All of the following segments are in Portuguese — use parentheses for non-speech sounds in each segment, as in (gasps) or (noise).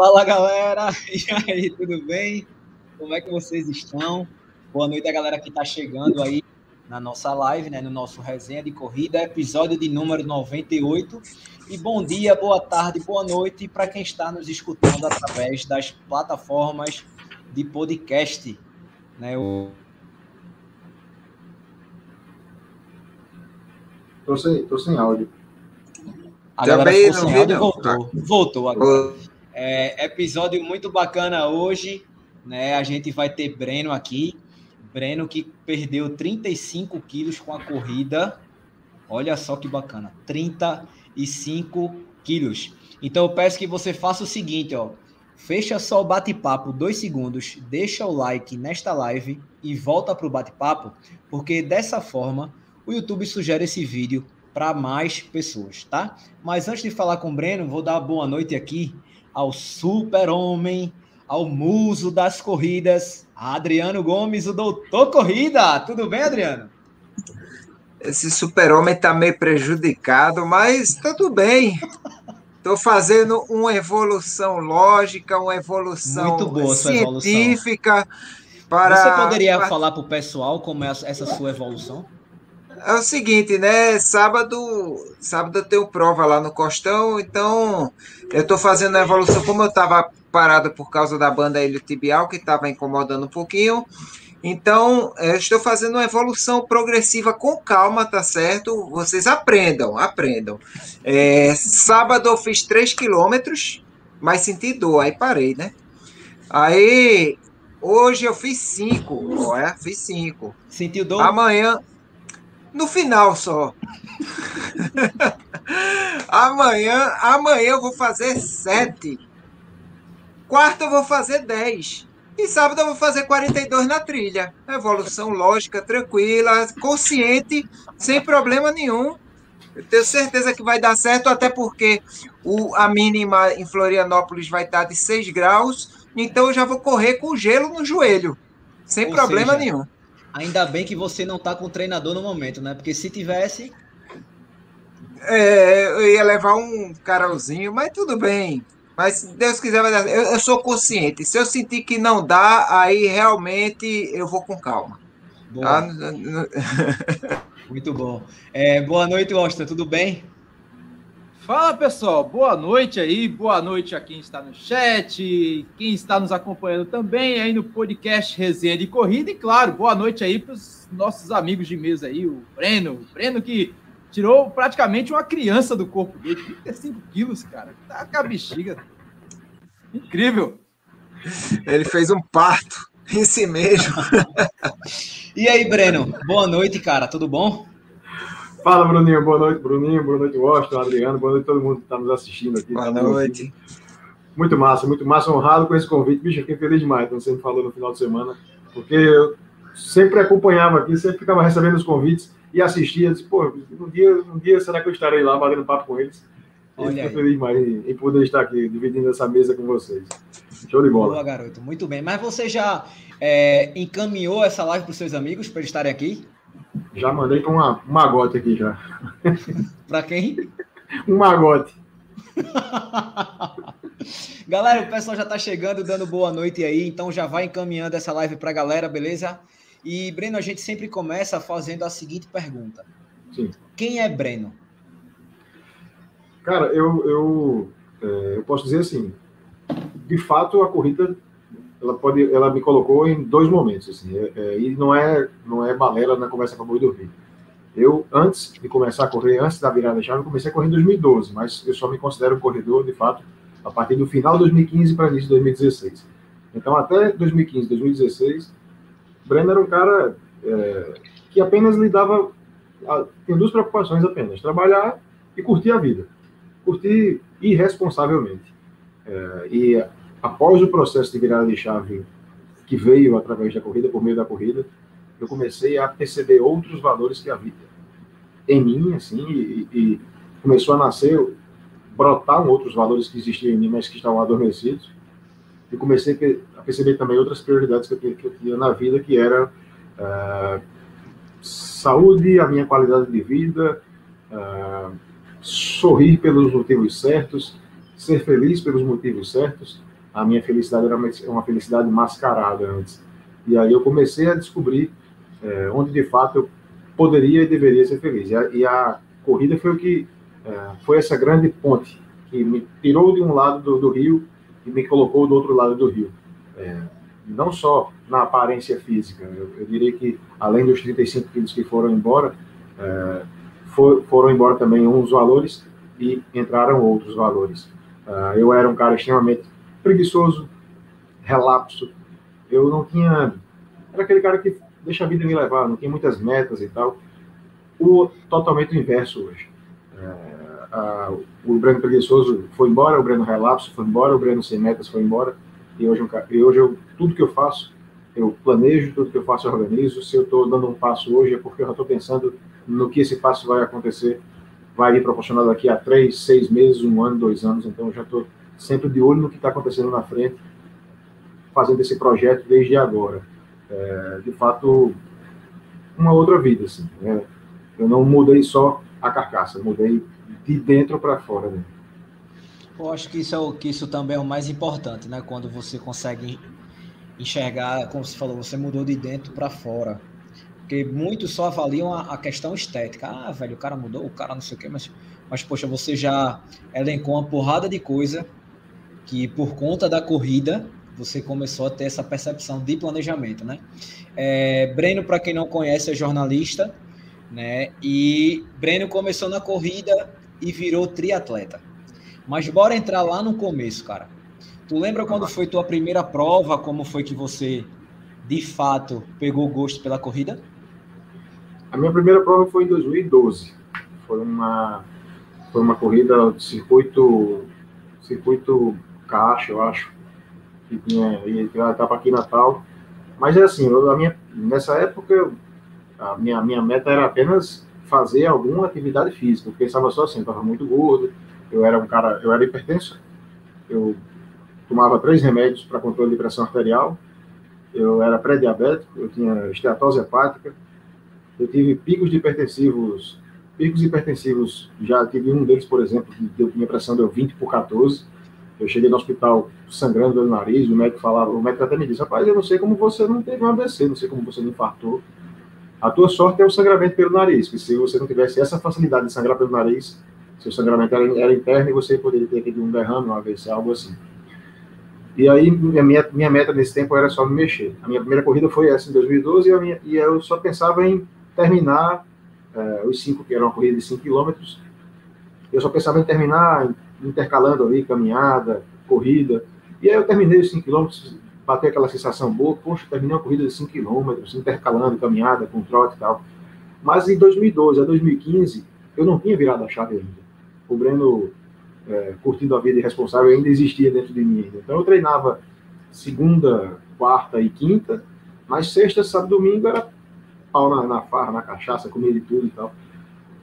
Fala galera, (laughs) e aí, tudo bem? Como é que vocês estão? Boa noite a galera que está chegando aí na nossa live, né, no nosso resenha de corrida, episódio de número 98. E bom dia, boa tarde, boa noite para quem está nos escutando através das plataformas de podcast. Né, o... Tô sem, tô sem áudio. A galera ficou sem áudio voltou. Voltou agora. É, episódio muito bacana hoje. Né? A gente vai ter Breno aqui. Breno que perdeu 35 quilos com a corrida. Olha só que bacana. 35 quilos. Então eu peço que você faça o seguinte, ó. Fecha só o bate-papo dois segundos, deixa o like nesta live e volta para o bate-papo, porque dessa forma o YouTube sugere esse vídeo para mais pessoas, tá? Mas antes de falar com o Breno, vou dar boa noite aqui ao super-homem, ao muso das corridas, Adriano Gomes, o doutor corrida. Tudo bem, Adriano? Esse super-homem está meio prejudicado, mas tá tudo bem. Estou fazendo uma evolução lógica, uma evolução científica. Para, Você poderia para... falar para o pessoal como é essa sua evolução? É o seguinte, né? Sábado, sábado eu tenho prova lá no Costão, então eu estou fazendo a evolução, como eu estava parado por causa da banda Helio Tibial, que estava incomodando um pouquinho. Então, eu estou fazendo uma evolução progressiva com calma, tá certo? Vocês aprendam, aprendam. É, sábado eu fiz 3 quilômetros, mas senti dor, aí parei, né? Aí, hoje eu fiz 5, olha, fiz 5. Sentiu dor? Amanhã, no final só. (laughs) amanhã, amanhã eu vou fazer sete. Quarta eu vou fazer 10. E sábado eu vou fazer 42 na trilha. Evolução lógica, tranquila, consciente, sem problema nenhum. Eu tenho certeza que vai dar certo, até porque o, a mínima em Florianópolis vai estar de 6 graus. Então eu já vou correr com gelo no joelho. Sem Ou problema seja, nenhum. Ainda bem que você não está com o treinador no momento, né? Porque se tivesse. É, eu ia levar um carolzinho, mas tudo bem. Mas se Deus quiser, vai dar. Eu, eu sou consciente. Se eu sentir que não dá, aí realmente eu vou com calma. Tá? (laughs) Muito bom. É, boa noite, Austin. Tudo bem? Fala pessoal, boa noite aí, boa noite a quem está no chat, quem está nos acompanhando também aí no podcast Resenha de Corrida. E claro, boa noite aí para os nossos amigos de mesa aí, o Breno, o Breno que tirou praticamente uma criança do corpo dele, 35 quilos, cara, tá com a bexiga, incrível. Ele fez um parto em si mesmo. e aí, Breno, boa noite, cara, tudo bom? Fala, Bruninho. Boa noite, Bruninho. Boa noite, Washington, Adriano. Boa noite a todo mundo que está nos assistindo aqui. Boa noite. Muito massa, muito massa. Honrado com esse convite. Bicho, fiquei feliz demais, como você me falou no final de semana, porque eu sempre acompanhava aqui, sempre ficava recebendo os convites e assistia. Disse, pô, um dia, um dia será que eu estarei lá batendo papo com eles? Olha Fico feliz demais em, poder estar aqui dividindo essa mesa com vocês. Show de bola. Boa, garoto. Muito bem. Mas você já é, encaminhou essa live para os seus amigos para eles estarem aqui? Já mandei para uma, um magote aqui já. Para quem? Um magote. (laughs) galera, o pessoal já está chegando, dando boa noite aí, então já vai encaminhando essa live para a galera, beleza? E, Breno, a gente sempre começa fazendo a seguinte pergunta. Sim. Quem é Breno? Cara, eu, eu, é, eu posso dizer assim, de fato a corrida ela pode, ela me colocou em dois momentos, assim, é, é, e não é, não é balela na conversa para boi dormir. Eu, antes de começar a correr, antes da virada chave, eu comecei a correr em 2012, mas eu só me considero um corredor, de fato, a partir do final de 2015 para início de 2016. Então, até 2015, 2016, Breno era um cara é, que apenas lidava, tem duas preocupações apenas, trabalhar e curtir a vida. Curtir irresponsavelmente. É, e após o processo de virada de chave que veio através da corrida, por meio da corrida, eu comecei a perceber outros valores que havia em mim, assim, e, e começou a nascer, brotar outros valores que existiam em mim, mas que estavam adormecidos, e comecei a perceber também outras prioridades que eu, que eu tinha na vida, que era uh, saúde, a minha qualidade de vida, uh, sorrir pelos motivos certos, ser feliz pelos motivos certos, a minha felicidade era uma felicidade mascarada antes. E aí eu comecei a descobrir é, onde de fato eu poderia e deveria ser feliz. E a, e a corrida foi o que é, foi essa grande ponte que me tirou de um lado do, do rio e me colocou do outro lado do rio. É, não só na aparência física, eu, eu, diria que além dos 35 quilos que foram embora, for, foram embora também uns valores e entraram outros valores. Uh, eu era um cara extremamente preguiçoso, relapso. Eu não tinha. Era aquele cara que deixa a vida me levar, não tinha muitas metas e tal. O totalmente inverso hoje. Uh, uh, o Breno preguiçoso foi embora, o Breno relapso foi embora, o Breno sem metas foi embora. E hoje, e hoje eu, tudo que eu faço, eu planejo, tudo que eu faço eu organizo. Se eu estou dando um passo hoje é porque eu já estou pensando no que esse passo vai acontecer, vai me proporcionar daqui a três, seis meses, um ano, dois anos. Então eu já estou sempre de olho no que está acontecendo na frente, fazendo esse projeto desde agora. É, de fato, uma outra vida, assim. Né? Eu não mudei só a carcaça, mudei de dentro para fora. Né? Eu acho que isso, é o, que isso também é o mais importante, né? Quando você consegue enxergar, como você falou, você mudou de dentro para fora. Porque muitos só avaliam a, a, questão estética. Ah, velho, o cara mudou, o cara não sei o quê, mas, mas poxa, você já elencou uma porrada de coisa que por conta da corrida você começou a ter essa percepção de planejamento, né? É, Breno, para quem não conhece, é jornalista, né? E Breno começou na corrida e virou triatleta. Mas bora entrar lá no começo, cara. Tu lembra quando foi tua primeira prova? Como foi que você, de fato, pegou gosto pela corrida? A minha primeira prova foi em 2012. Foi uma, foi uma corrida de circuito, circuito caixa, eu acho, que tinha, estava aqui Natal. Mas é assim, eu, a minha, nessa época, a minha, minha meta era apenas fazer alguma atividade física. Eu pensava só assim, eu estava muito gordo, eu era um cara, eu era hipertenso, eu tomava três remédios para controle de pressão arterial, eu era pré-diabético, eu tinha esteatose hepática, eu tive picos de hipertensivos, picos hipertensivos, já tive um deles, por exemplo, que deu, minha pressão deu 20 por 14, eu cheguei no hospital sangrando pelo nariz, o médico falava, o médico até me disse, rapaz, eu não sei como você não teve um AVC, não sei como você não infartou. A tua sorte é o sangramento pelo nariz, porque se você não tivesse essa facilidade de sangrar pelo nariz, seu sangramento era, era interno e você poderia ter tido um derrame, um AVC, algo assim. E aí, minha, minha meta nesse tempo era só me mexer. A minha primeira corrida foi essa em 2012 e, minha, e eu só pensava em terminar uh, os cinco, que era uma corrida de 5 quilômetros. Eu só pensava em terminar intercalando ali caminhada, corrida. E aí eu terminei os 5 quilômetros, bateu aquela sensação boa, poxa, terminei uma corrida de 5 quilômetros, intercalando caminhada com trote e tal. Mas em 2012 a 2015, eu não tinha virado a chave ainda. O Breno, é, curtindo a vida irresponsável, ainda existia dentro de mim. Então eu treinava segunda, quarta e quinta, mas sexta, sábado domingo era pau na, na farra, na cachaça, comida e tudo e tal.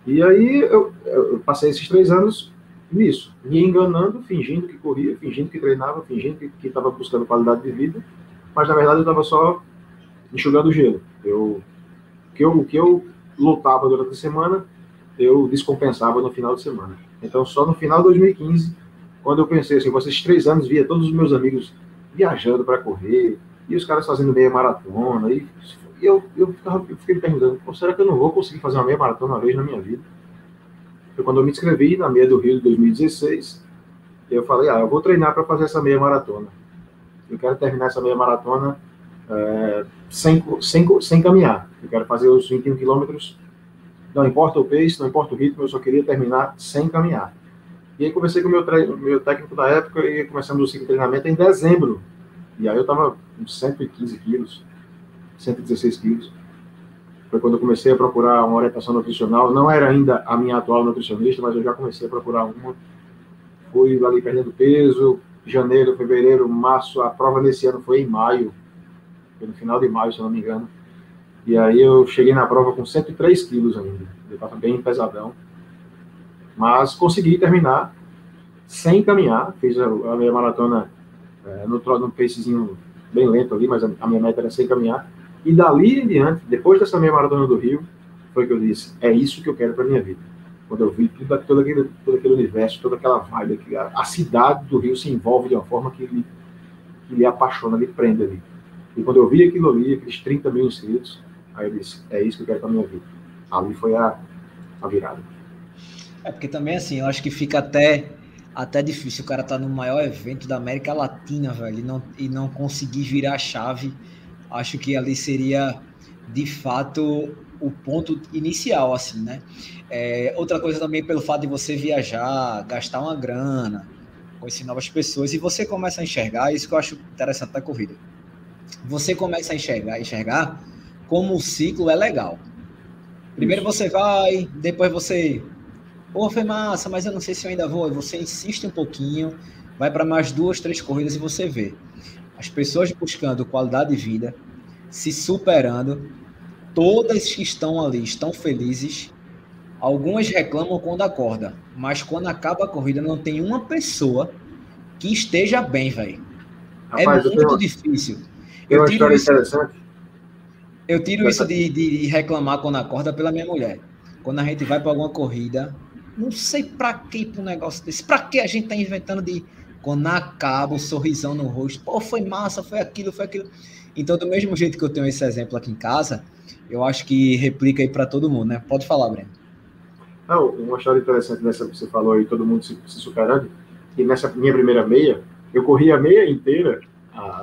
E aí eu, eu passei esses três anos nisso, me enganando, fingindo que corria, fingindo que treinava, fingindo que estava buscando qualidade de vida, mas na verdade eu estava só enxugando gelo. Eu, o, que eu, o que eu lutava durante a semana, eu descompensava no final de semana. Então, só no final de 2015, quando eu pensei assim, vocês três anos via todos os meus amigos viajando para correr, e os caras fazendo meia maratona, e, e eu, eu, eu fiquei me perguntando, será que eu não vou conseguir fazer uma meia maratona uma vez na minha vida? Foi quando eu me inscrevi na meia do Rio de 2016. E eu falei, ah, eu vou treinar para fazer essa meia maratona. Eu quero terminar essa meia maratona é, sem, sem, sem caminhar. Eu quero fazer os 21 quilômetros. Não importa o pace, não importa o ritmo, eu só queria terminar sem caminhar. E aí comecei com o meu, meu técnico da época e começamos o ciclo treinamento em dezembro. E aí eu estava com 115 quilos, 116 quilos foi quando eu comecei a procurar uma orientação nutricional. Não era ainda a minha atual nutricionista, mas eu já comecei a procurar uma. Fui ali perdendo peso, janeiro, fevereiro, março. A prova desse ano foi em maio, foi no final de maio, se não me engano. E aí eu cheguei na prova com 103 quilos ainda. Eu estava bem pesadão. Mas consegui terminar sem caminhar. Fiz a, a minha maratona é, no, no pacezinho bem lento ali, mas a, a minha meta era sem caminhar. E dali em diante, depois dessa meia maratona do Rio, foi que eu disse: é isso que eu quero para minha vida. Quando eu vi tudo, todo, aquele, todo aquele universo, toda aquela vibe, que a, cidade do Rio se envolve de uma forma que lhe, que lhe apaixona, lhe prende ali. E quando eu vi aquilo ali, aqueles 30 mil inscritos, aí eu disse, é isso que eu quero para minha vida. Ali foi a, a virada. É porque também, assim, eu acho que fica até, até difícil o cara tá no maior evento da América Latina, velho, e não, e não conseguir virar a chave. Acho que ali seria, de fato, o ponto inicial, assim, né? É, outra coisa também pelo fato de você viajar, gastar uma grana, conhecer novas pessoas, e você começa a enxergar, isso que eu acho interessante da corrida. Você começa a enxergar, enxergar como o ciclo é legal. Primeiro você vai, depois você. Pô, foi massa, mas eu não sei se eu ainda vou. E você insiste um pouquinho, vai para mais duas, três corridas e você vê. As pessoas buscando qualidade de vida, se superando, todas que estão ali estão felizes. Algumas reclamam quando acorda, mas quando acaba a corrida não tem uma pessoa que esteja bem, velho. É muito difícil. Uma história isso. Eu tiro isso de, de, reclamar quando acorda pela minha mulher. Quando a gente vai para alguma corrida, não sei para que para um negócio desse. Para que a gente tá inventando de quando acaba o sorrisão no rosto, pô, foi massa, foi aquilo, foi aquilo. Então, do mesmo jeito que eu tenho esse exemplo aqui em casa, eu acho que replica aí para todo mundo, né? Pode falar, Breno. Não, uma história interessante nessa que você falou aí, todo mundo se, se superando. E nessa minha primeira meia, eu corri a meia inteira,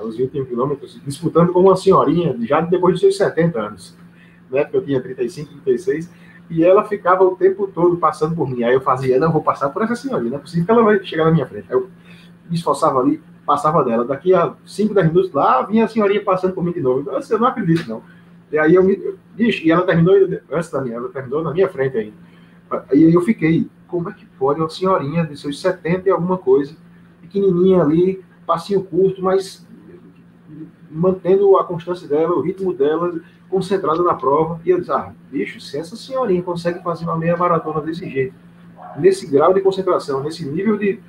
os 21 quilômetros, disputando com uma senhorinha, já depois de seus 70 anos. Né? Porque eu tinha 35, 36, e ela ficava o tempo todo passando por mim. Aí eu fazia, não, vou passar por essa senhorinha, não é possível que ela vai chegar na minha frente. Aí eu me esforçava ali, passava dela. Daqui a 5, 10 minutos lá, vinha a senhorinha passando por mim de novo. Eu, não acredito, não. E aí eu me. Bicho, e ela terminou antes da minha, ela terminou na minha frente ainda. Aí eu fiquei, como é que pode uma senhorinha de seus 70 e alguma coisa, pequenininha ali, passinho curto, mas mantendo a constância dela, o ritmo dela, concentrada na prova. E eu disse, ah, bicho, se essa senhorinha consegue fazer uma meia maratona desse jeito, nesse grau de concentração, nesse nível de,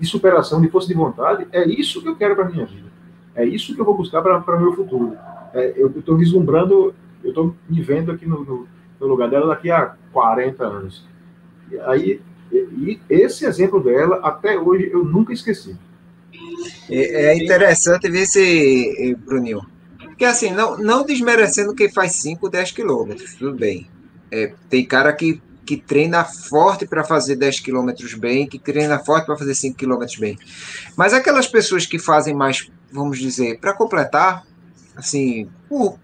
de superação, de força de vontade, é isso que eu quero para minha vida. É isso que eu vou buscar para o meu futuro. É, eu estou vislumbrando, eu estou me vendo aqui no, no, no, lugar dela daqui a 40 anos. E aí, e, esse exemplo dela, até hoje, eu nunca esqueci. É, é interessante ver esse, Bruninho. Porque assim, não, não desmerecendo quem faz 5, 10 quilômetros, tudo bem. É, tem cara que que treina forte para fazer 10 quilômetros bem, que treina forte para fazer 5 quilômetros bem. Mas aquelas pessoas que fazem mais, vamos dizer, para completar, assim, por,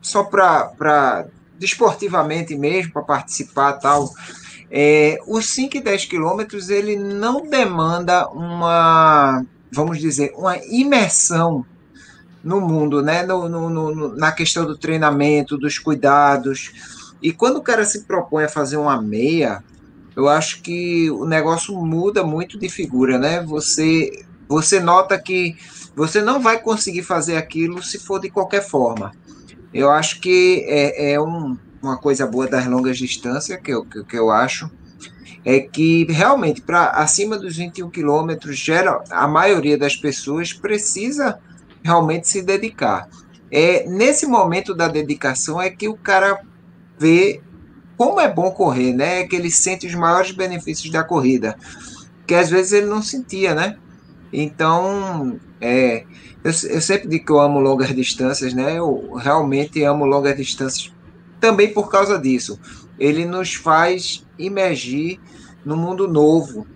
só para desportivamente mesmo, para participar tal, é, os 5 e 10 quilômetros ele não demanda uma, vamos dizer, uma imersão no mundo, né? No, no, no, na questão do treinamento, dos cuidados, e quando o cara se propõe a fazer uma meia, eu acho que o negócio muda muito de figura, né? Você, você nota que você não vai conseguir fazer aquilo se for de qualquer forma. Eu acho que é, é um, uma coisa boa das longas distâncias, que eu, que, que eu acho, é que realmente, para acima dos 21 quilômetros, a maioria das pessoas precisa realmente se dedicar. É, nesse momento da dedicação é que o cara ver como é bom correr, né? Que ele sente os maiores benefícios da corrida, que às vezes ele não sentia, né? Então, é, eu, eu sempre digo que eu amo longas distâncias, né? Eu realmente amo longas distâncias também por causa disso. Ele nos faz imergir no mundo novo.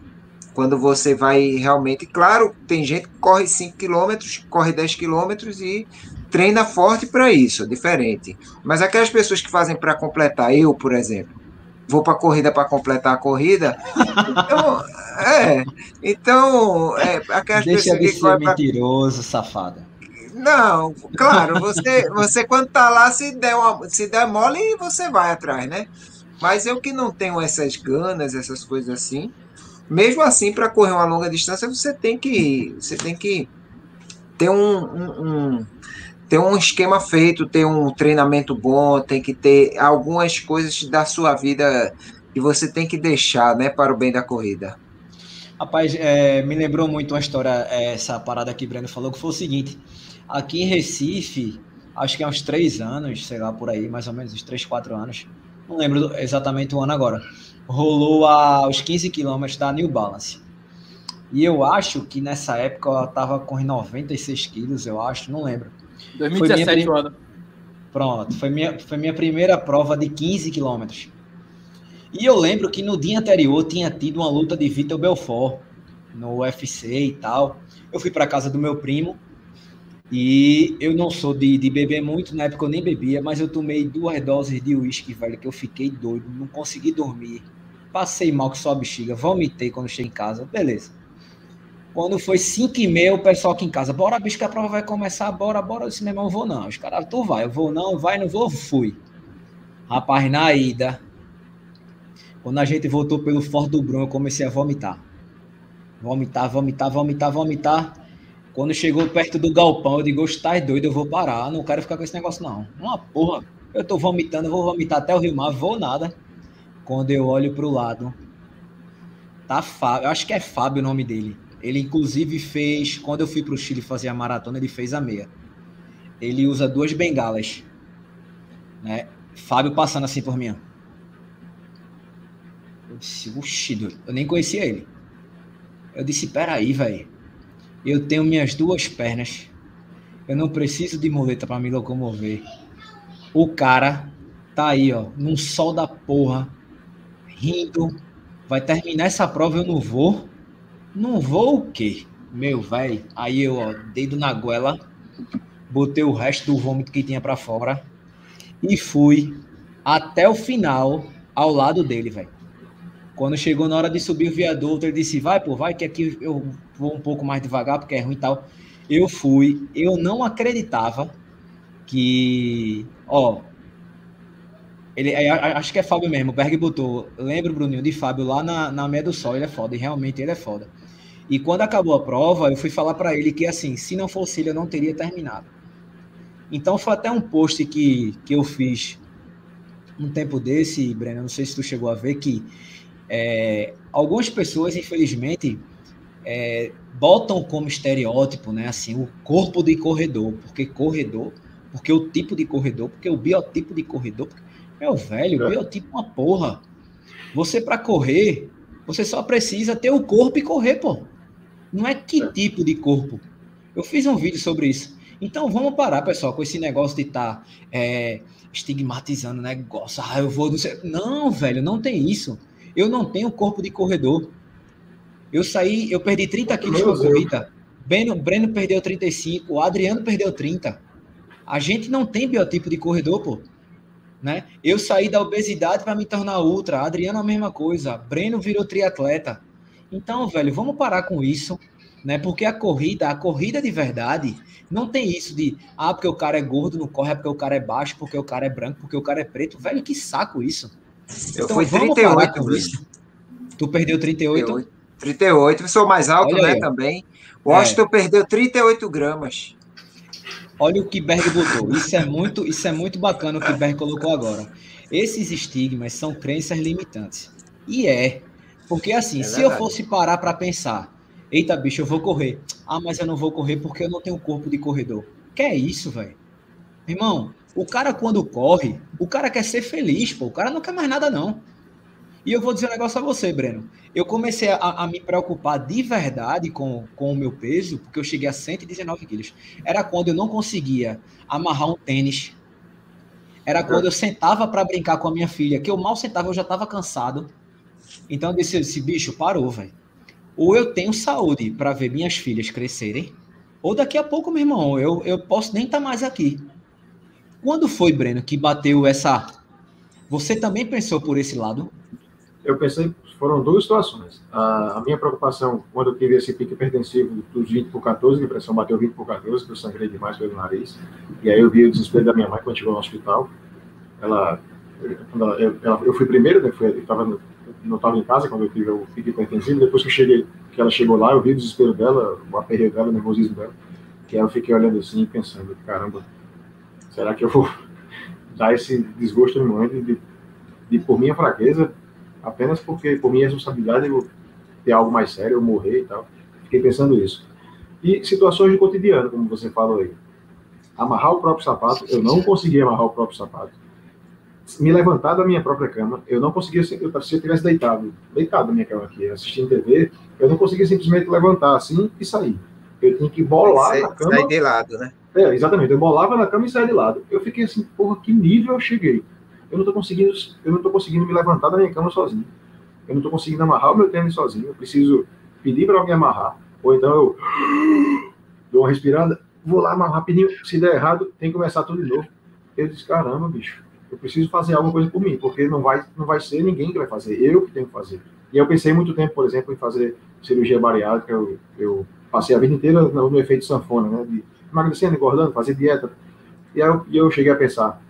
Quando você vai realmente. Claro, tem gente que corre 5 km, corre 10 km e treina forte para isso, diferente. Mas aquelas pessoas que fazem para completar, eu, por exemplo, vou para corrida para completar a corrida. (laughs) Então, é, então, é, aquelas Deixa pessoas de que ser mentiroso, pra... safada. Não, claro, você, você quando tá lá, se der, uma, se der mole, você vai atrás, né? Mas eu que não tenho essas ganas, essas coisas assim, mesmo assim, para correr uma longa distância, você tem que, você tem que ter um, um, um ter um esquema feito, ter um treinamento bom, tem que ter algumas coisas da sua vida que você tem que deixar, né, para o bem da corrida. Rapaz, é, me lembrou muito uma história, é, essa parada que o Breno falou, que foi o seguinte: aqui em Recife, acho que há uns três anos, sei lá, por aí, mais ou menos, uns três, quatro anos, não lembro exatamente o ano agora, rolou a, os 15 quilômetros da New Balance. E eu acho que nessa época ela tava com 96 quilos, eu acho, não lembro. 2017 o ano. Pronto, foi minha, foi minha primeira prova de 15 quilômetros. E eu lembro que no dia anterior tinha tido uma luta de Vitor Belfort no UFC e tal. Eu fui para casa do meu primo e eu não sou de, de beber muito, na época eu nem bebia, mas eu tomei duas doses de uísque, velho, que eu fiquei doido, não consegui dormir. Passei mal que só a bexiga, vomitei quando cheguei em casa, beleza. Quando foi 5 e meia, o pessoal aqui em casa, bora, bicho, que a prova vai começar, bora, bora. Eu disse, meu irmão, eu vou não. Os caras, tu vai, eu vou não, vai, não vou, fui. Rapaz, na ida, quando a gente voltou pelo Forte do Bruno, eu comecei a vomitar. Vomitar, vomitar, vomitar, vomitar. Quando chegou perto do galpão, eu digo, tá doido, eu vou parar, não quero ficar com esse negócio, não. Uma porra, eu tô vomitando, eu vou vomitar até o Rio Mar, vou nada. Quando eu olho pro lado, tá Fábio, eu acho que é Fábio o nome dele. Ele, inclusive, fez, quando eu fui pro Chile fazer a maratona, ele fez a meia. Ele usa duas bengalas, né? Fábio passando assim por mim. Eu disse, uxi, eu nem conhecia ele. Eu disse, peraí, velho eu tenho minhas duas pernas. Eu não preciso de muleta para me locomover. O cara tá aí, ó, num sol da porra, rindo. Vai terminar essa prova, eu não vou. Não vou o quê? Meu velho. Aí eu, ó, dedo na goela, botei o resto do vômito que tinha para fora e fui até o final ao lado dele, velho. Quando chegou na hora de subir o viaduto, ele disse: Vai, pô, vai, que aqui eu vou um pouco mais devagar, porque é ruim e tal. Eu fui, eu não acreditava que. Ó, ele, é, acho que é Fábio mesmo, o Berg botou. Lembro, Bruninho, de Fábio lá na, na Meia do Sol, ele é foda, e realmente ele é foda. E quando acabou a prova, eu fui falar para ele que, assim, se não fosse ele, eu não teria terminado. Então foi até um post que, que eu fiz um tempo desse, Breno, não sei se tu chegou a ver, que é, algumas pessoas, infelizmente, é, botam como estereótipo, né, assim, o corpo de corredor, porque corredor, porque o tipo de corredor, porque o biotipo de corredor. Meu velho, é. biotipo é uma porra. Você para correr, você só precisa ter o corpo e correr, pô. Não é que é. tipo de corpo. Eu fiz um vídeo sobre isso. Então vamos parar, pessoal, com esse negócio de estar tá, é, estigmatizando o negócio. Ah, eu vou. Não, velho, não tem isso. Eu não tenho corpo de corredor. Eu saí, eu perdi 30 quilos com a corrida. Breno, Breno perdeu 35, o Adriano perdeu 30. A gente não tem biotipo de corredor, pô. Né? Eu saí da obesidade para me tornar ultra. Adriano a mesma coisa. Breno virou triatleta. Então, velho, vamos parar com isso, né? Porque a corrida, a corrida de verdade, não tem isso de ah, porque o cara é gordo, não corre, é porque o cara é baixo, porque o cara é branco, porque o cara é preto. Velho, que saco isso. Eu então, fui 38, isso. Tu perdeu 38? 38. 38. Eu sou mais alto, Olha né, aí. também. Washington é. perdeu 38 gramas. Olha o que Berg botou. Isso é muito, isso é muito bacana o que Berg colocou agora. Esses estigmas são crenças limitantes. E é. Porque assim, é se eu fosse parar para pensar, eita bicho, eu vou correr. Ah, mas eu não vou correr porque eu não tenho corpo de corredor. Que é isso, velho? Irmão, o cara, quando corre, o cara quer ser feliz, pô. O cara não quer mais nada, não. E eu vou dizer um negócio a você, Breno. Eu comecei a, a, me preocupar de verdade com, com o meu peso, porque eu cheguei a 119 quilos. Era quando eu não conseguia amarrar um tênis. Era quando eu sentava para brincar com a minha filha, que eu mal sentava, eu já estava cansado. Então eu disse, esse bicho parou, velho. Ou eu tenho saúde para ver minhas filhas crescerem, ou daqui a pouco, meu irmão, eu, eu posso nem estar tá mais aqui. Quando foi, Breno, que bateu essa. Você também pensou por esse lado? Eu pensei, foram duas situações. A, a minha preocupação, quando eu tive esse pique hipertensivo dos 20 por 14, a pressão bateu 20 por 14, que eu sangrei demais pelo nariz. E aí eu vi o desespero da minha mãe quando chegou no hospital. Ela, ela, ela eu fui primeiro, né, eu tava, não estava em casa quando eu tive o pique hipertensivo. Depois que eu cheguei, que ela chegou lá, eu vi o desespero dela, o aperreio dela, o nervosismo dela. Que aí eu fiquei olhando assim, pensando, caramba, Será que eu vou (laughs) dar esse desgosto no momento de, de, por minha fraqueza, apenas porque, por minha responsabilidade, eu ter algo mais sério, eu morrer e tal? Fiquei pensando isso. E situações de cotidiano, como você falou aí. Amarrar o próprio sapato, eu não consegui amarrar o próprio sapato. Me levantar da minha própria cama. Eu não conseguia, se eu estivesse deitado, deitado na minha cama aqui, assistindo TV, eu não conseguia simplesmente levantar assim e sair. Eu tinha que bolar Sai, na cama. Sair de lado, né? É, exatamente. Eu bolava na cama e saía de lado. Eu fiquei assim, porra, que nível eu cheguei? Eu não tô conseguindo, eu não tô conseguindo me levantar da minha cama sozinho. Eu não tô conseguindo amarrar o meu tênis sozinho. Eu preciso pedir para alguém amarrar. Ou então eu (gasps) dou uma respirada, vou lá amarrar rapidinho. Se der errado, tem que começar tudo de novo. Eu disse, caramba, bicho, eu preciso fazer alguma coisa por mim, porque não vai, não vai ser ninguém que vai fazer, eu que tenho que fazer. E eu pensei muito tempo, por exemplo, em fazer cirurgia bariátrica. Eu, eu passei a vida inteira no, no efeito sanfona, né? De emagrecendo, engordando, fazer dieta. E aí eu, eu cheguei a pensar,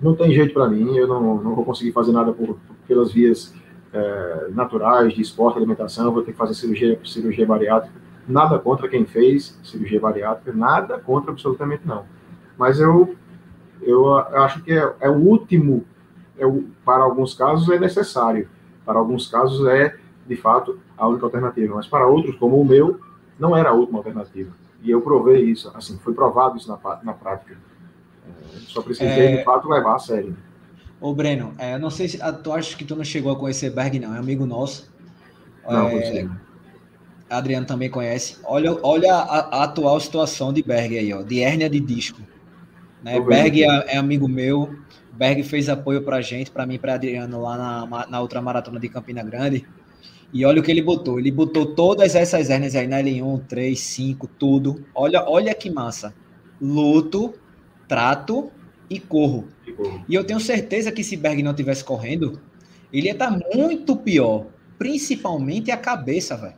não tem jeito para mim, eu não, não vou conseguir fazer nada por, pelas vias é, naturais de esporte, alimentação, vou ter que fazer cirurgia, cirurgia bariátrica. Nada contra quem fez cirurgia bariátrica, nada contra absolutamente não. Mas eu, eu acho que é, é o último, é o, para alguns casos é necessário, para alguns casos é, de fato, a única alternativa, mas para outros, como o meu, não era a última alternativa. E eu provei isso, assim, foi provado isso na, na prática. É, só precisei, é... de fato, levar a sério. Ô, Breno, é, não sei se ah, tu acha que tu não chegou a conhecer Berg, não, é amigo nosso. Não, é, Adriano também conhece. Olha, olha a, a, atual situação de Berg aí, ó, de hérnia de disco. Né? Berg é, é, amigo meu. Berg fez apoio pra gente, pra mim e pra Adriano lá na, na outra maratona de Campina Grande. E olha o que ele botou. Ele botou todas essas hérnias aí na L1, 3, 5, tudo. Olha, olha que massa. Luto, trato e corro. E eu tenho certeza que se Berg não tivesse correndo, ele ia estar muito pior, principalmente a cabeça, velho.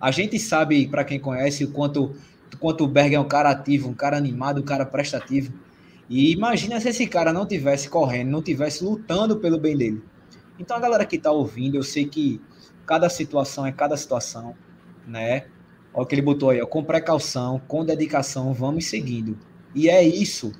A gente sabe, para quem conhece, o quanto, quanto o Berg é um cara ativo, um cara animado, um cara prestativo. E imagina se esse cara não tivesse correndo, não tivesse lutando pelo bem dele. Então a galera que está ouvindo, eu sei que cada situação é cada situação, né? Olha o que ele botou aí, ó, com precaução, com dedicação, vamos seguindo. E é isso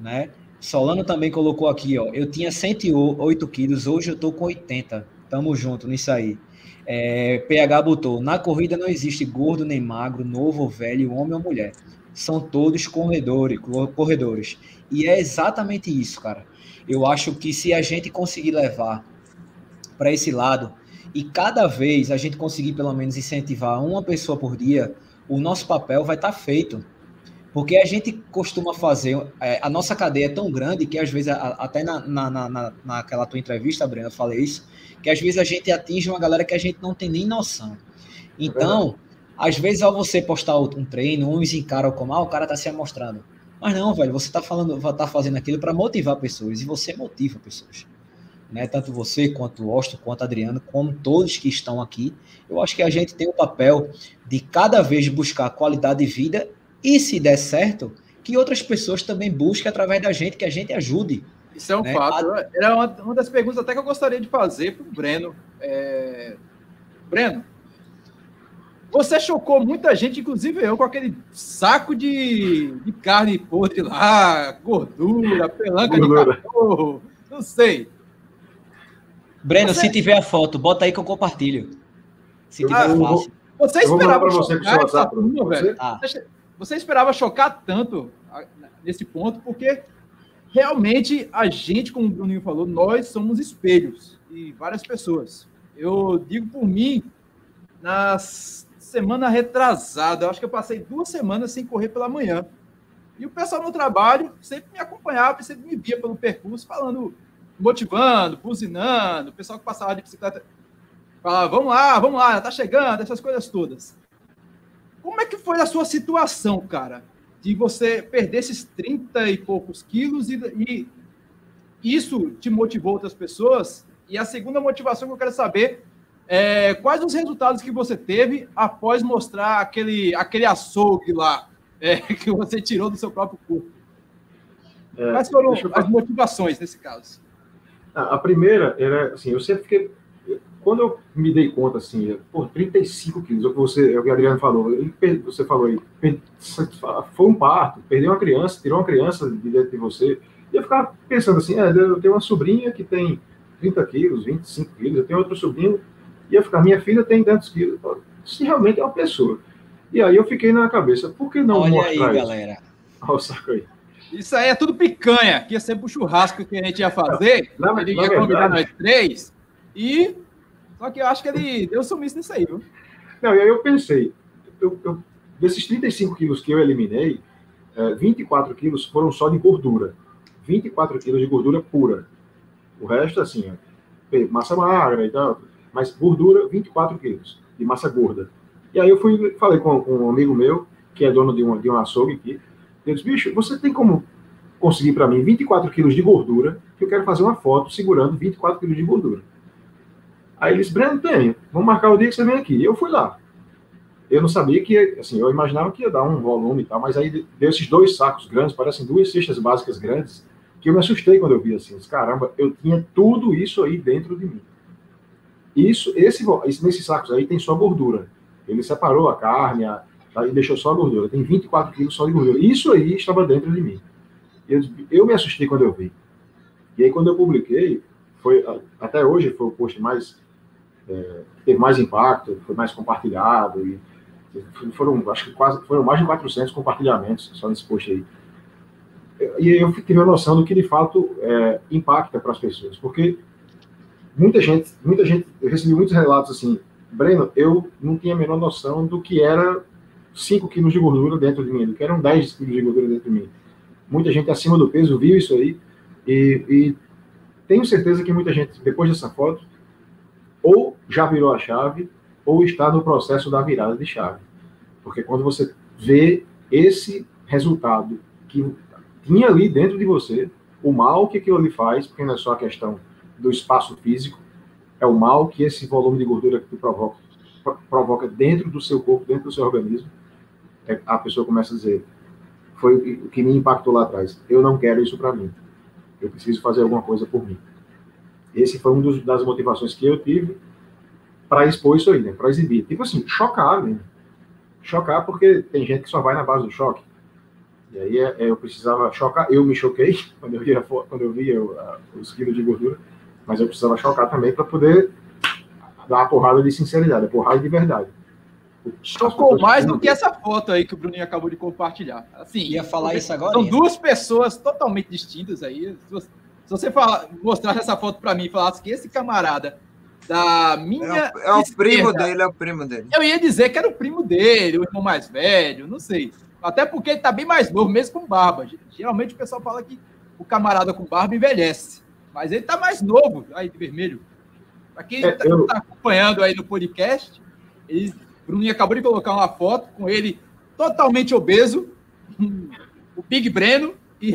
né? Solano também colocou aqui, ó. Eu tinha 108 quilos, hoje eu tô com 80. Tamo junto nisso aí. É, PH botou: na corrida não existe gordo nem magro, novo ou velho, homem ou mulher. São todos corredores, corredores. E é exatamente isso, cara. Eu acho que se a gente conseguir levar para esse lado e cada vez a gente conseguir pelo menos incentivar uma pessoa por dia, o nosso papel vai estar tá feito. Porque a gente costuma fazer. É, a nossa cadeia é tão grande que às vezes, a, até na, na, na, naquela tua entrevista, Breno, eu falei isso, que às vezes a gente atinge uma galera que a gente não tem nem noção. Então, é às vezes, ao você postar um treino, uns encaram como, ah, o cara tá se amostrando. Mas não, velho, você tá falando, tá fazendo aquilo para motivar pessoas, e você motiva pessoas. Né? Tanto você, quanto o Austin, quanto o Adriano, como todos que estão aqui. Eu acho que a gente tem o papel de cada vez buscar qualidade de vida e se der certo, que outras pessoas também busquem através da gente, que a gente ajude. Isso é um né? fato. Era uma, uma, das perguntas até que eu gostaria de fazer para o Breno. É... Breno, você chocou muita gente, inclusive eu, com aquele saco de, de carne podre lá, gordura, pelanca gordura. de cachorro, não sei. Breno, você... se tiver a foto, bota aí que eu compartilho. Se tiver ah, fácil. Você esperava você chocar turma, velho? Ah. Você esperava chocar tanto nesse ponto, porque realmente a gente, como o Bruninho falou, nós somos espelhos e várias pessoas. Eu digo por mim, na semana retrasada, acho que eu passei duas semanas sem correr pela manhã. E o pessoal no trabalho sempre me acompanhava, sempre me via pelo percurso, falando, motivando, buzinando, o pessoal que passava de bicicleta falava, vamos lá, vamos lá, tá chegando, essas coisas todas. Como é que foi a sua situação, cara? De você perder esses 30 e poucos quilos e, e isso te motivou outras pessoas? E a segunda motivação que eu quero saber é quais os resultados que você teve após mostrar aquele, aquele açougue lá (laughs) é, que você tirou do seu próprio corpo? É, quais foram as motivações nesse caso? A primeira era assim, eu sempre fiquei quando eu me dei conta, assim, por 35 quilos, é o que você, é o que Adriano falou, você falou aí, foi um parto, perdeu uma criança, tirou uma criança de dentro de você, e eu ficava pensando assim, é, eu tenho uma sobrinha que tem 30 quilos, 25 quilos, eu tenho outro sobrinho, e eu ficar, minha filha tem tantos quilos, se realmente é uma pessoa. E aí eu fiquei na cabeça, por que não Olha mostrar aí, isso? galera. (laughs) Olha o saco aí. Isso aí é tudo picanha, que ia ser pro churrasco que a gente ia (laughs) fazer. Não, ele ia convidar nós três. E. Só que eu acho que ele deu sumiço nisso aí, viu? Não, e aí eu pensei, eu, eu, desses 35 quilos que eu eliminei, é, 24 quilos foram só de gordura. 24 quilos de gordura pura. O resto, assim, é, massa magra e tal. Mas gordura, 24 quilos de massa gorda. E aí eu fui, falei com, com um amigo meu, que é dono de um, de um açougue aqui. Ele disse, bicho, você tem como conseguir para mim 24 quilos de gordura, que eu quero fazer uma foto segurando 24 quilos de gordura. Aí ele disse, Breno, tenho. Vamos marcar o dia que você vem aqui. Eu fui lá. Eu não sabia que, assim, eu imaginava que ia dar um volume e tal, mas aí deu esses dois sacos grandes, parecem duas cestas básicas grandes, que eu me assustei quando eu vi assim. Disse, Caramba, eu tinha tudo isso aí dentro de mim. Isso, esse, nesses sacos aí tem só gordura. Ele separou a carne a, tá, e deixou só a gordura. Tem 24 quilos só de gordura. Isso aí estava dentro de mim. Eu, eu me assustei quando eu vi. E aí, quando eu publiquei, foi até hoje foi o post mais é, teve mais impacto, foi mais compartilhado e foram acho que quase foram mais de 400 compartilhamentos só nesse post aí. E eu tive a noção do que de fato é, impacta para as pessoas, porque muita gente, muita gente, eu recebi muitos relatos assim, Breno, eu não tinha a menor noção do que era 5 quilos de gordura dentro de mim, do que eram 10 quilos de gordura dentro de mim. Muita gente acima do peso viu isso aí, e, e tenho certeza que muita gente, depois dessa foto, ou já virou a chave, ou está no processo da virada de chave. Porque quando você vê esse resultado que tinha ali dentro de você, o mal que aquilo ali faz, porque não é só a questão do espaço físico, é o mal que esse volume de gordura que provoca, provoca dentro do seu corpo, dentro do seu organismo, é, a pessoa começa a dizer, foi o que me impactou lá atrás. Eu não quero isso para mim. Eu preciso fazer alguma coisa por mim. Esse foi um dos, das motivações que eu tive para expor isso aí, né? Para exibir. Tipo assim, chocar, né? Chocar porque tem gente que só vai na base do choque. E aí é, é, eu precisava chocar. Eu me choquei (laughs) quando eu via, quando eu via os quilos de gordura mas eu precisava chocar também para poder dar uma porrada de sinceridade, a porrada de verdade. Chocou mais do que essa foto aí que o Bruninho acabou de compartilhar. Assim, ia falar isso agora. São duas pessoas totalmente distintas aí. Se você falar, mostrasse essa foto para mim e falasse que esse camarada da minha. É o, é o primo dele, é o primo dele. Eu ia dizer que era o primo dele, o irmão mais velho, não sei. Até porque ele tá bem mais novo, mesmo com barba. Geralmente o pessoal fala que o camarada com barba envelhece. Mas ele tá mais novo, aí de vermelho. Para quem está é, eu... tá acompanhando aí no podcast, ele, Bruninho acabou de colocar uma foto com ele totalmente obeso, (laughs) o Big Breno, e,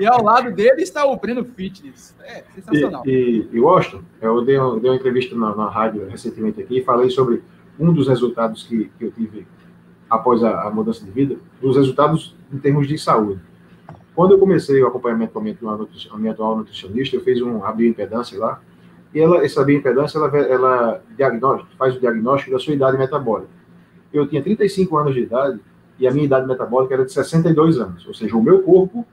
e, ao lado dele está o Breno Fitness. É sensacional. E, e, Washington, eu dei, uma, dei uma entrevista na, na, rádio recentemente aqui e falei sobre um dos resultados que, que eu tive após a, a mudança de vida, dos resultados em termos de saúde. Quando eu comecei o acompanhamento com a minha, a minha atual nutricionista, eu fiz um, bioimpedância lá, e ela, essa bioimpedância, ela, ela faz o diagnóstico da sua idade metabólica. Eu tinha 35 anos de idade, e a minha idade metabólica era de 62 anos, ou seja, o meu corpo,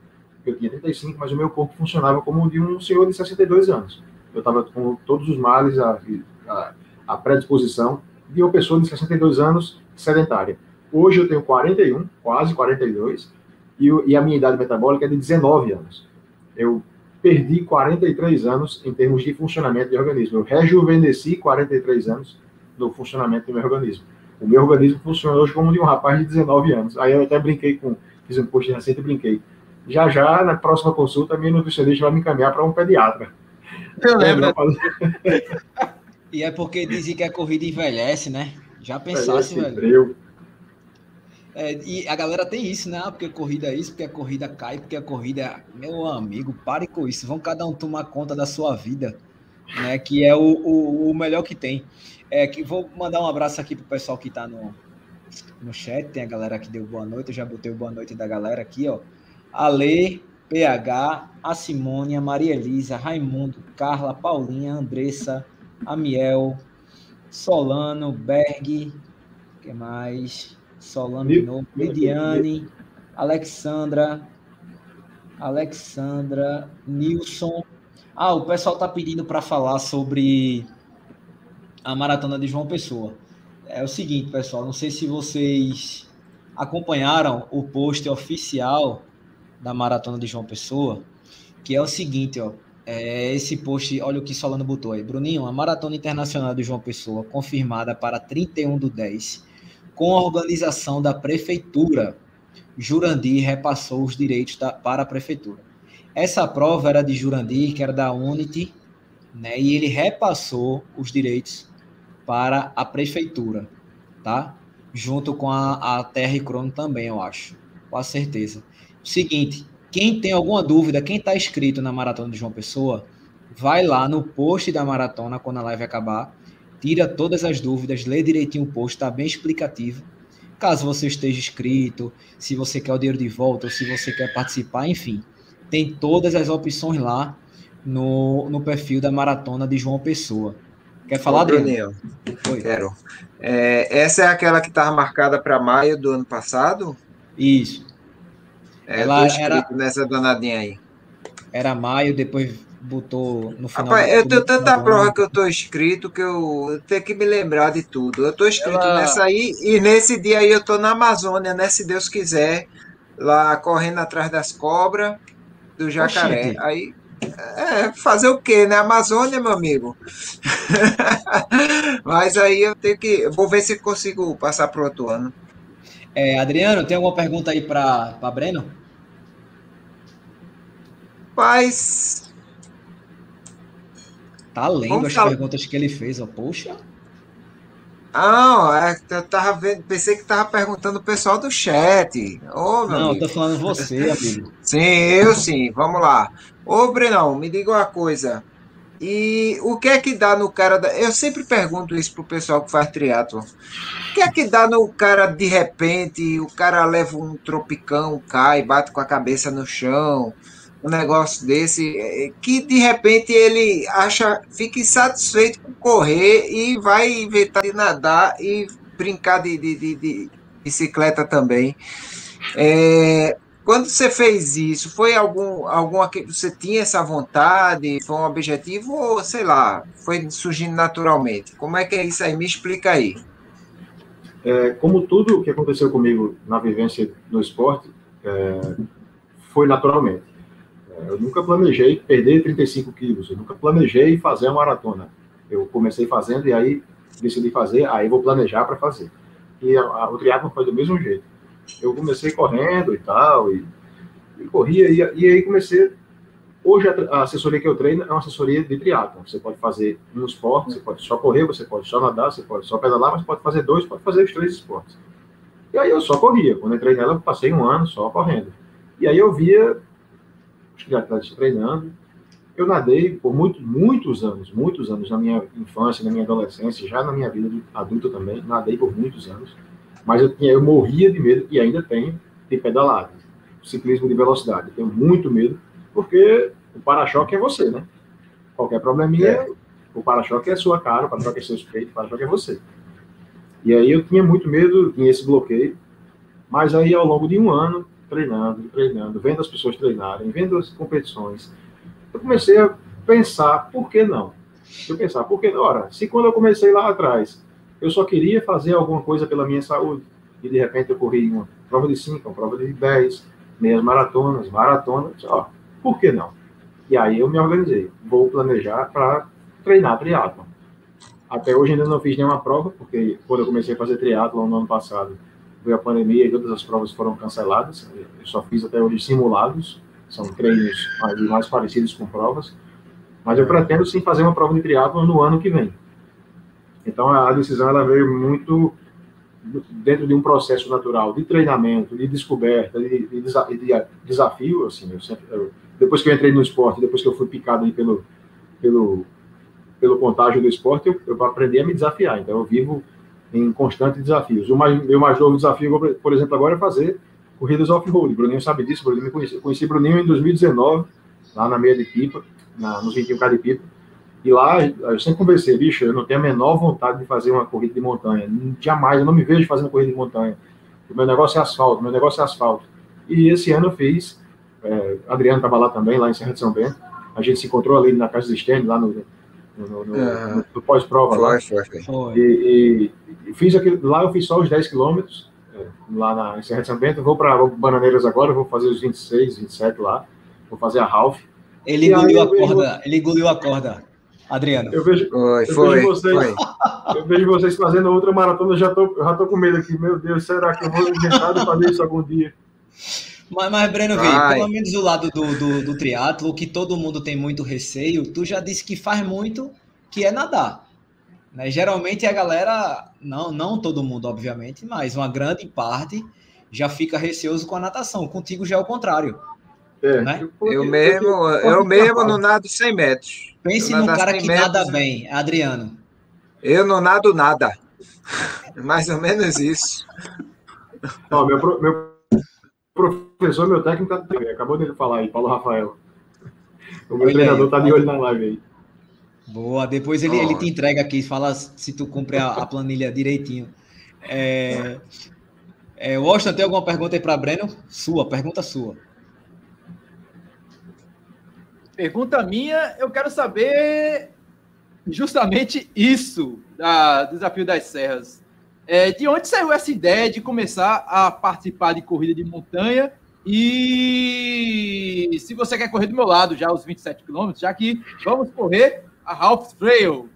eu tinha 35, mas o meu corpo funcionava como o de um senhor de 62 anos. Eu estava com todos os males, a, a, a predisposição de uma pessoa de 62 anos sedentária. Hoje eu tenho 41, quase 42, e, e a minha idade metabólica é de 19 anos. Eu perdi 43 anos em termos de funcionamento de organismo. Eu rejuvenesci 43 anos no funcionamento do meu organismo. O meu organismo funciona hoje como de um rapaz de 19 anos. Aí eu até brinquei com, fiz um post recente e brinquei. Já já, na próxima consulta, a minha nutricionista vai me encaminhar para um pediatra. Eu lembro. (laughs) e é porque dizem que a corrida envelhece, né? Já pensasse, velho. É, e a galera tem isso, né? Ah, porque a corrida é isso, porque a corrida cai, porque a corrida. É... Meu amigo, pare com isso. Vão cada um tomar conta da sua vida, né? Que é o, o, o melhor que tem. É, que vou mandar um abraço aqui pro pessoal que tá no, no chat. Tem a galera que deu boa noite. Eu já botei o boa noite da galera aqui, ó. Ale, PH, a Simone, a Maria Elisa, Raimundo, Carla, Paulinha, Andressa, Amiel, Solano, Berg, que mais? Solano de novo, Lidiane, Alexandra, Alexandra, Nilson. Ah, o pessoal está pedindo para falar sobre a maratona de João Pessoa. É o seguinte, pessoal, não sei se vocês acompanharam o post oficial da maratona de João Pessoa, que é o seguinte, ó. É esse post, olha o que Solano botou aí. Bruninho, a Maratona Internacional de João Pessoa, confirmada para 31 do 10, com a organização da Prefeitura. Jurandir repassou os direitos da, para a Prefeitura. Essa prova era de Jurandir, que era da Unity, né? E ele repassou os direitos para a Prefeitura, tá? Junto com a, a Terra e Crono também, eu acho. Com a certeza. Seguinte, quem tem alguma dúvida, quem está inscrito na Maratona de João Pessoa, vai lá no post da maratona quando a live acabar, tira todas as dúvidas, lê direitinho o post, está bem explicativo. Caso você esteja inscrito, se você quer o dinheiro de volta, ou se você quer participar, enfim, tem todas as opções lá no, no perfil da Maratona de João Pessoa. Quer falar, Daniel? Quero. É, essa é aquela que estava marcada para maio do ano passado? Isso. É, ela era nessa danadinha aí. Era maio, depois botou no final. Rapaz, eu tenho tanta prova que eu tô inscrito que eu tenho que me lembrar de tudo. Eu tô inscrito ela... nessa aí e nesse dia aí eu tô na Amazônia, né? Se Deus quiser, lá correndo atrás das cobras do jacaré. Oxente. Aí é, fazer o quê, né? Amazônia, meu amigo. (laughs) Mas aí eu tenho que. Vou ver se consigo passar para o outro ano. É, Adriano, tem alguma pergunta aí para Breno? Paz. Tá lendo Vamos as falar... perguntas que ele fez, ó. Poxa. Ah, eu tava vendo, pensei que tava perguntando o pessoal do chat. Ô, Não, amigo. tô falando você, (laughs) amigo. sim, eu sim. Vamos lá. Ô, Brenão, me diga uma coisa. E o que é que dá no cara da... Eu sempre pergunto isso pro pessoal que faz triatlo. O que é que dá no cara de repente, o cara leva um tropicão, cai, bate com a cabeça no chão, um negócio desse, é, que de repente ele acha, fica insatisfeito com correr e vai inventar de nadar e brincar de, de, de, de bicicleta também. É, quando você fez isso, foi algum alguma que você tinha essa vontade, foi um objetivo ou sei lá, foi surgindo naturalmente? Como é que é isso aí? Me explica aí. É, como tudo o que aconteceu comigo na vivência no esporte, é, foi naturalmente. É, eu nunca planejei perder 35 quilos, eu nunca planejei fazer a maratona. Eu comecei fazendo e aí decidi fazer, aí vou planejar para fazer. E a, a, o triatlo foi do mesmo jeito eu comecei correndo e tal, e, e corria, e, e, aí comecei. Hoje a, assessoria que eu treino é uma assessoria de triatlo. Você pode fazer um esporte, você pode só correr, você pode só nadar, você pode só pedalar, mas pode fazer dois, pode fazer os três esportes. E aí eu só corria. Quando entrei nela, eu passei um ano só correndo. E aí eu via os triatletas treinando. Eu nadei por muito, muitos anos, muitos anos na minha infância, na minha adolescência, já na minha vida adulta também, nadei por muitos anos mas eu, tinha, eu morria de medo, e ainda tenho, de pedalada, ciclismo de velocidade. Eu tenho muito medo, porque o para-choque é você, né? Qualquer probleminha, é. o para-choque é sua cara, o para-choque é seu peito, o para-choque é você. E aí eu tinha muito medo, tinha esse bloqueio, mas aí ao longo de um ano, treinando, treinando, vendo as pessoas treinarem, vendo as competições, eu comecei a pensar, por que não? Eu pensar, por que não? Ora, se quando eu comecei lá atrás, eu só queria fazer alguma coisa pela minha saúde. E de repente eu corri uma prova de 5, uma prova de 10, meias maratonas, maratonas, ó, por que não? E aí eu me organizei, vou planejar para treinar triatlon. Até hoje ainda não fiz nenhuma prova, porque quando eu comecei a fazer triatlon no ano passado, veio a pandemia e todas as provas foram canceladas. Eu só fiz até hoje simulados, são treinos mais, parecidos com provas. Mas eu pretendo sim fazer uma prova de triatlon no ano que vem. Então, a decisão ela veio muito dentro de um processo natural de treinamento, de descoberta, de, de, de desafio. Assim, eu sempre, eu, depois que eu entrei no esporte, depois que eu fui picado aí pelo, pelo, pelo contágio do esporte, eu, eu aprendi a me desafiar. Então, eu vivo em constantes desafios. O mais, meu mais novo desafio, por exemplo, agora é fazer corridas off-road. Bruninho sabe disso, Bruninho conheci, conheci Bruninho em 2019, lá na meia de pipa, na, nos 21K de pipa. E lá, eu sempre conversei, bicho, eu não tenho a menor vontade de fazer uma corrida de montanha. Jamais, eu não me vejo fazendo corrida de montanha. O meu negócio é asfalto, meu negócio é asfalto. E esse ano eu fiz, é, Adriano estava lá também, lá em Serra de São Bento. A gente se encontrou ali na casa do Stênio, lá no, no, no, no, no pós-prova. Foi, foi, foi. E, e, e, fiz aquilo, lá eu fiz só os 10 quilômetros, é, lá na, em Serra de São Bento, vou para Bananeiras agora, vou fazer os 26, 27 lá, vou fazer a Ralph. Ele engoliu a corda, ele engoliu a corda, Adriano. Eu vejo, foi, eu foi, vejo vocês, foi. (laughs) eu vejo vocês fazendo outra maratona, já tô, já tô com medo aqui, meu Deus, será que eu vou inventar de fazer isso algum dia? Mas, mas Breno, vê, pelo menos do lado do, do, do triatlo, que todo mundo tem muito receio, tu já disse que faz muito, que é nadar. Né? Geralmente a galera, não, não todo mundo, obviamente, mas uma grande parte já fica receoso com a natação. Contigo já é o contrário. É, né? eu, mesmo, eu mesmo não nado 100 metros. Pense num cara que metros, nada bem, Adriano. Eu não nado nada. (laughs) Mais ou menos isso. Não, meu, meu professor, meu técnico, tá acabou de falar aí, Paulo Rafael. O meu Olha treinador aí, tá de olho na live aí. Boa, depois ele, ele te entrega aqui, fala se tu cumpre a, a planilha direitinho. É, é, Washington, tem alguma pergunta aí para Breno? Sua, pergunta sua. Pergunta minha, eu quero saber justamente isso da Desafio das Serras. É, de onde saiu essa ideia de começar a participar de corrida de montanha? E se você quer correr do meu lado já os 27 quilômetros, já que vamos correr a Half Trail.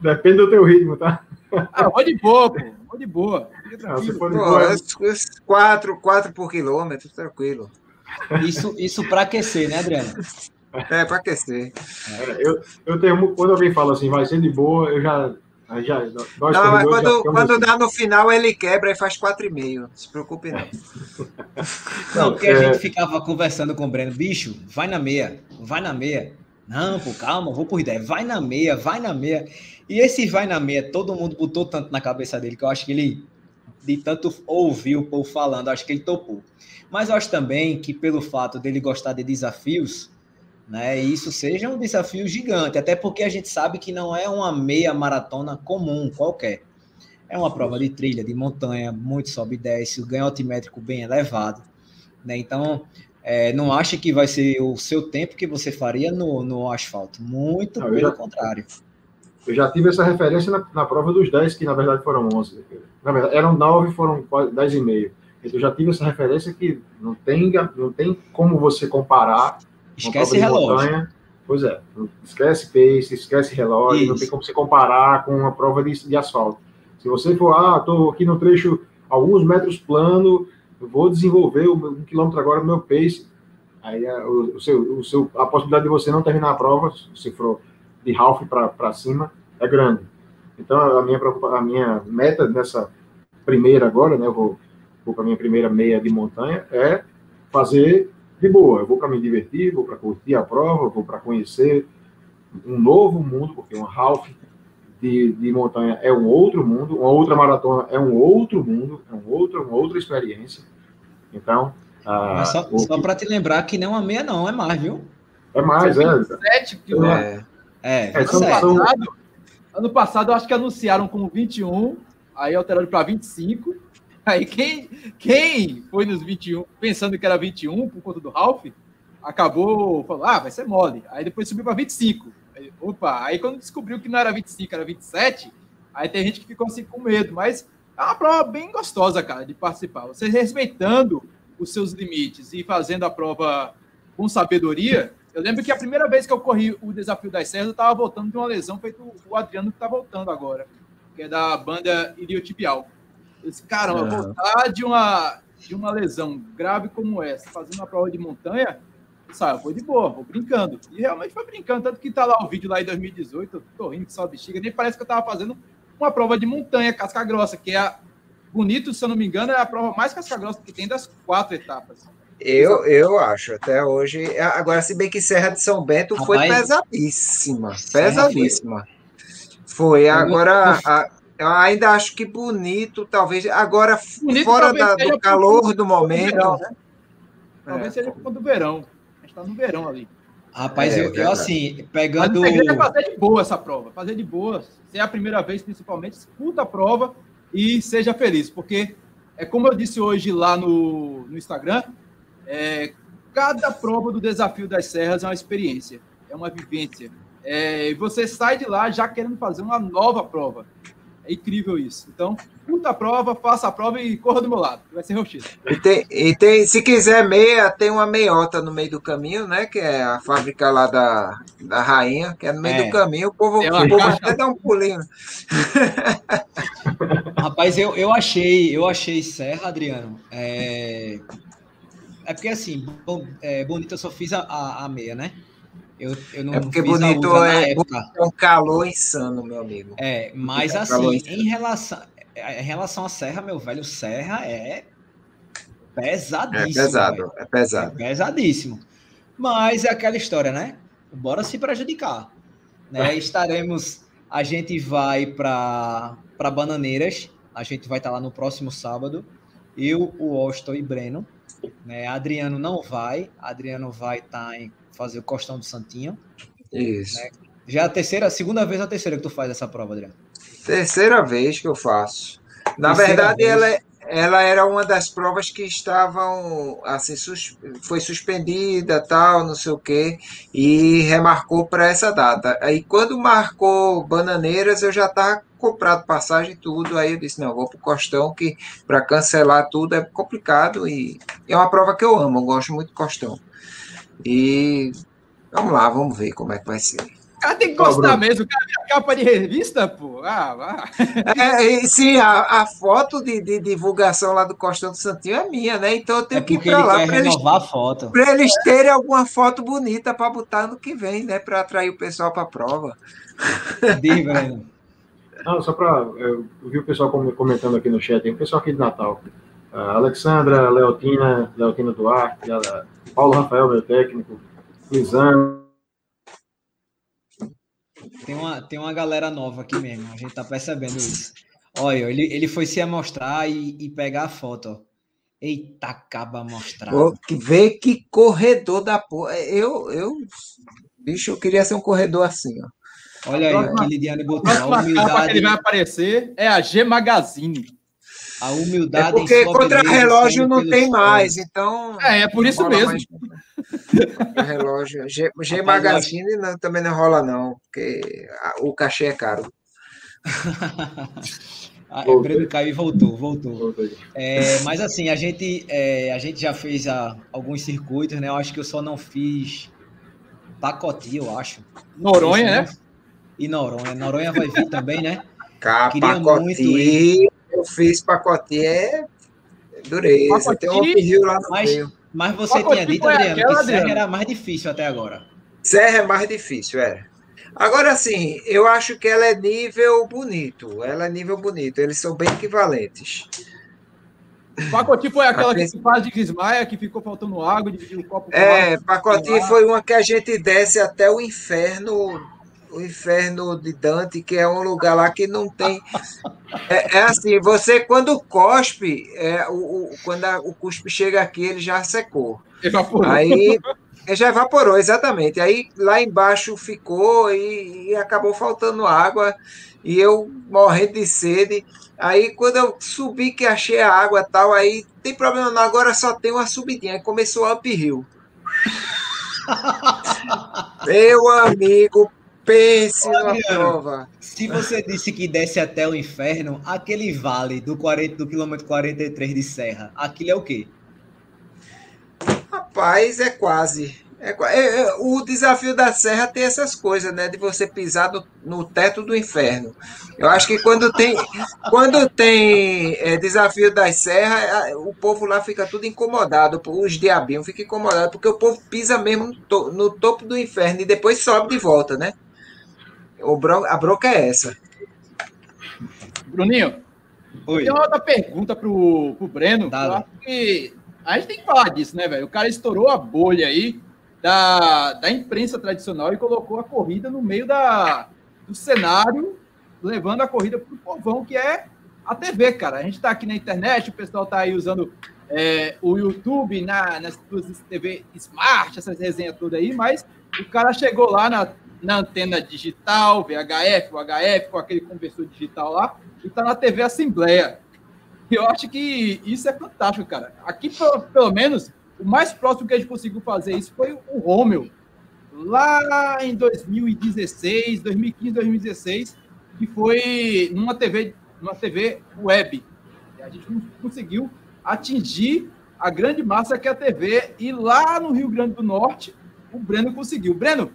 Depende do teu ritmo, tá? Ah, vou de boa, pô. Vou de boa. Não, se for de pô, boa... quatro, quatro por quilômetro, tranquilo. Isso, isso para aquecer, né, Adriano? É, para aquecer. É, eu, eu tenho, quando alguém fala assim, vai ser de boa, eu já. já nós não, mas quando, quando assim. dá no final, ele quebra e faz 4,5. Não se preocupe, não. Não, (laughs) porque a gente ficava conversando com o Breno, bicho, vai na meia, vai na meia. Não, pô, calma, vou por ideia. Vai na meia, vai na meia. E esse vai na meia, todo mundo botou tanto na cabeça dele que eu acho que ele, de tanto ouvir o povo falando, acho que ele topou. Mas eu acho também que pelo fato dele gostar de desafios, né, isso seja um desafio gigante, até porque a gente sabe que não é uma meia maratona comum qualquer. É uma prova de trilha, de montanha, muito sobe e desce, o ganho altimétrico bem elevado. Né? Então, é, não acha que vai ser o seu tempo que você faria no, no asfalto. Muito não, pelo já, contrário. Eu já tive essa referência na, na, prova dos 10, que na verdade foram 11. Na verdade, eram 9, foram 10,5. Então, eu já tive essa referência que não tem, não tem como você comparar. Esquece relógio. Montanha. Pois é, esquece pace, esquece relógio, Isso. não tem como você comparar com uma prova de, de asfalto. Se você for, ah, estou aqui no trecho alguns metros plano, vou desenvolver um quilômetro agora no meu pace. Aí a, é, o, o, seu, o seu, a possibilidade de você não terminar a prova, se for de half para cima, é grande. Então a minha, a minha meta nessa primeira agora, né, eu vou, vou para a minha primeira meia de montanha, é fazer de boa. Eu vou para me divertir, vou para curtir a prova, vou para conhecer um novo mundo, porque uma half de, de montanha é um outro mundo, uma outra maratona é um outro mundo, é um outro, uma outra experiência. Então. Ah, só, o... só para te lembrar que não é uma meia, não, é mais, viu? É mais, é. 27 quilômetros. É, é, ano, passado, ano passado, eu acho que anunciaram como 21, aí alteraram para 25. Aí quem, quem foi nos 21, pensando que era 21 por conta do Ralph, acabou falando, ah, vai ser mole. Aí depois subiu para 25. Aí, opa, aí quando descobriu que não era 25, era 27, aí tem gente que ficou assim com medo, mas é uma prova bem gostosa, cara, de participar. Você respeitando os seus limites e fazendo a prova com sabedoria. Eu lembro que a primeira vez que eu corri o desafio das serras, eu estava voltando de uma lesão feito o Adriano que está voltando agora, que é da banda iliotibial. Eu disse, caramba, é. voltar de uma, de uma lesão grave como essa, fazendo uma prova de montanha, sabe, foi de boa, vou brincando. E realmente foi brincando, tanto que tá lá o vídeo lá em 2018, eu tô rindo que só bexiga, nem parece que eu tava fazendo uma prova de montanha casca grossa, que é a, bonito, se eu não me engano, é a prova mais casca grossa que tem das quatro etapas. Eu, eu acho, até hoje. Agora, se bem que Serra de São Bento foi pesadíssima. Pesadíssima. Foi. foi. Agora, a, eu ainda acho que bonito, talvez. Agora, bonito, fora talvez da, do calor do momento. Verão, né? Talvez é. seja por conta do verão está no verão ali. Rapaz, é, eu, eu, assim, pegando. Mas é fazer de boa essa prova, fazer de boa. Se é a primeira vez, principalmente, escuta a prova e seja feliz, porque é como eu disse hoje lá no, no Instagram, é, cada prova do desafio das serras é uma experiência, é uma vivência. É, você sai de lá já querendo fazer uma nova prova. É incrível isso. Então, puta a prova, faça a prova e corra do meu lado. Vai ser roxista. E tem, e tem, se quiser meia, tem uma meiota no meio do caminho, né? Que é a fábrica lá da, da rainha, que é no meio é. do caminho. O povo, o povo até dá um pulinho. Rapaz, eu, eu achei, eu achei Serra, Adriano. É, é porque assim, bom, é, Bonito eu só fiz a, a, a meia, né? Eu, eu não é porque bonito é, é um calor insano, meu amigo. É, mas é assim, em relação, em relação à Serra, meu velho, Serra é pesadíssimo. É pesado, é pesado. É pesadíssimo. Mas é aquela história, né? Bora se prejudicar. Né? Estaremos. A gente vai para Bananeiras. A gente vai estar lá no próximo sábado. Eu, o Austin e Breno. Né? Adriano não vai. Adriano vai estar em fazer o costão do Santinho. Isso. Né? Já é a terceira, a segunda vez ou a terceira que tu faz essa prova, Adriano? Terceira vez que eu faço. Na terceira verdade, ela, é, ela era uma das provas que estavam assim, sus, foi suspendida, tal, não sei o quê, e remarcou para essa data. Aí quando marcou Bananeiras, eu já estava comprado passagem e tudo, aí eu disse, não, vou pro Costão, que para cancelar tudo é complicado e é uma prova que eu amo, eu gosto muito do Costão. E vamos lá, vamos ver como é que vai ser. O cara tem que gostar oh, mesmo, cara, a capa de revista, pô. Ah, (laughs) É, sim, a, a foto de, de, divulgação lá do Costão do Santinho é minha, né? Então eu tenho é que ir para lá para eles, pra eles terem alguma foto bonita para botar no que vem, né? Para atrair o pessoal para a prova. Diz, Não, só para. Eu vi o pessoal comentando aqui no chat, tem o pessoal aqui de Natal. A Alexandra, Leotina, Leotina Duarte, a Paulo Rafael, meu técnico, Lisandro. Tem uma, tem uma galera nova aqui mesmo, a gente tá percebendo isso. Olha, ele, ele foi se amostrar e, e pegar a foto, ó. Eita, acaba mostrar. Vê que corredor da porra. Eu, eu, bicho, eu queria ser um corredor assim, ó. Olha aí, aquele Diane botou a humildade. que ele vai aparecer é a G Magazine. A humildade. É porque contra-relógio não tem mais, então. É, é por isso mesmo. relógio. G, G Magazine não, também não rola, não, porque o cachê é caro. (laughs) Ah, o Breno caiu e voltou, voltou. É, mas assim, a gente, é, a gente já fez a, alguns circuitos, né? Eu acho que eu só não fiz Pacoti, eu acho. Noronha, né? E Noronha. Noronha vai vir também, né? Cá, Queria Pacoti. muito eu fiz pacote é dureza. Tem um uphill lá no mas, meio. Mas você tinha dito, Adriano, aquela, que Serra era mais difícil até agora. Serra é mais difícil, é. Agora, sim, eu acho que ela é nível bonito. Ela é nível bonito. Eles são bem equivalentes. Pacoti foi aquela que se faz de desmaia, que ficou faltando água, dividiu o copo. É, Pacoti foi uma que a gente desce até o inferno o inferno de Dante, que é um lugar lá que não tem. É, é assim, você quando cospe, é, o, o, quando a, o cuspe chega aqui, ele já secou. Evaporou. Aí já evaporou, exatamente. Aí lá embaixo ficou e, e acabou faltando água e eu morrendo de sede. Aí quando eu subi que achei a água tal, aí tem problema não, agora só tem uma subidinha. Aí começou a uphill. (laughs) Meu amigo, Pense na prova. Se você disse que desce até o inferno, aquele vale do, 40, do quilômetro 43 de serra, aquilo é o quê? Rapaz, é quase. É, é, é, o desafio da serra tem essas coisas, né? De você pisar no, no teto do inferno. Eu acho que quando tem, quando tem é, desafio das serras, o povo lá fica tudo incomodado. Os diabinhos ficam incomodados, porque o povo pisa mesmo no, to, no topo do inferno e depois sobe de volta, né? O bron a bronca é essa. Bruninho, Oi. tem uma outra pergunta pro, pro Breno. Tá. Que a gente tem que falar disso, né, velho? O cara estourou a bolha aí da, da imprensa tradicional e colocou a corrida no meio da, do cenário, levando a corrida pro povão, que é a TV, cara. A gente tá aqui na internet, o pessoal tá aí usando é, o YouTube na, nas TV Smart, essas resenhas todas aí, mas o cara chegou lá na na antena digital, VHF, UHF, com aquele conversor digital lá, e está na TV Assembleia. Eu acho que isso é fantástico, cara. Aqui, pelo menos, o mais próximo que a gente conseguiu fazer isso foi o Romeu. Lá em 2016, 2015, 2016, que foi numa TV, numa TV web. A gente conseguiu atingir a grande massa que é a TV. E lá no Rio Grande do Norte, o Breno conseguiu. Breno,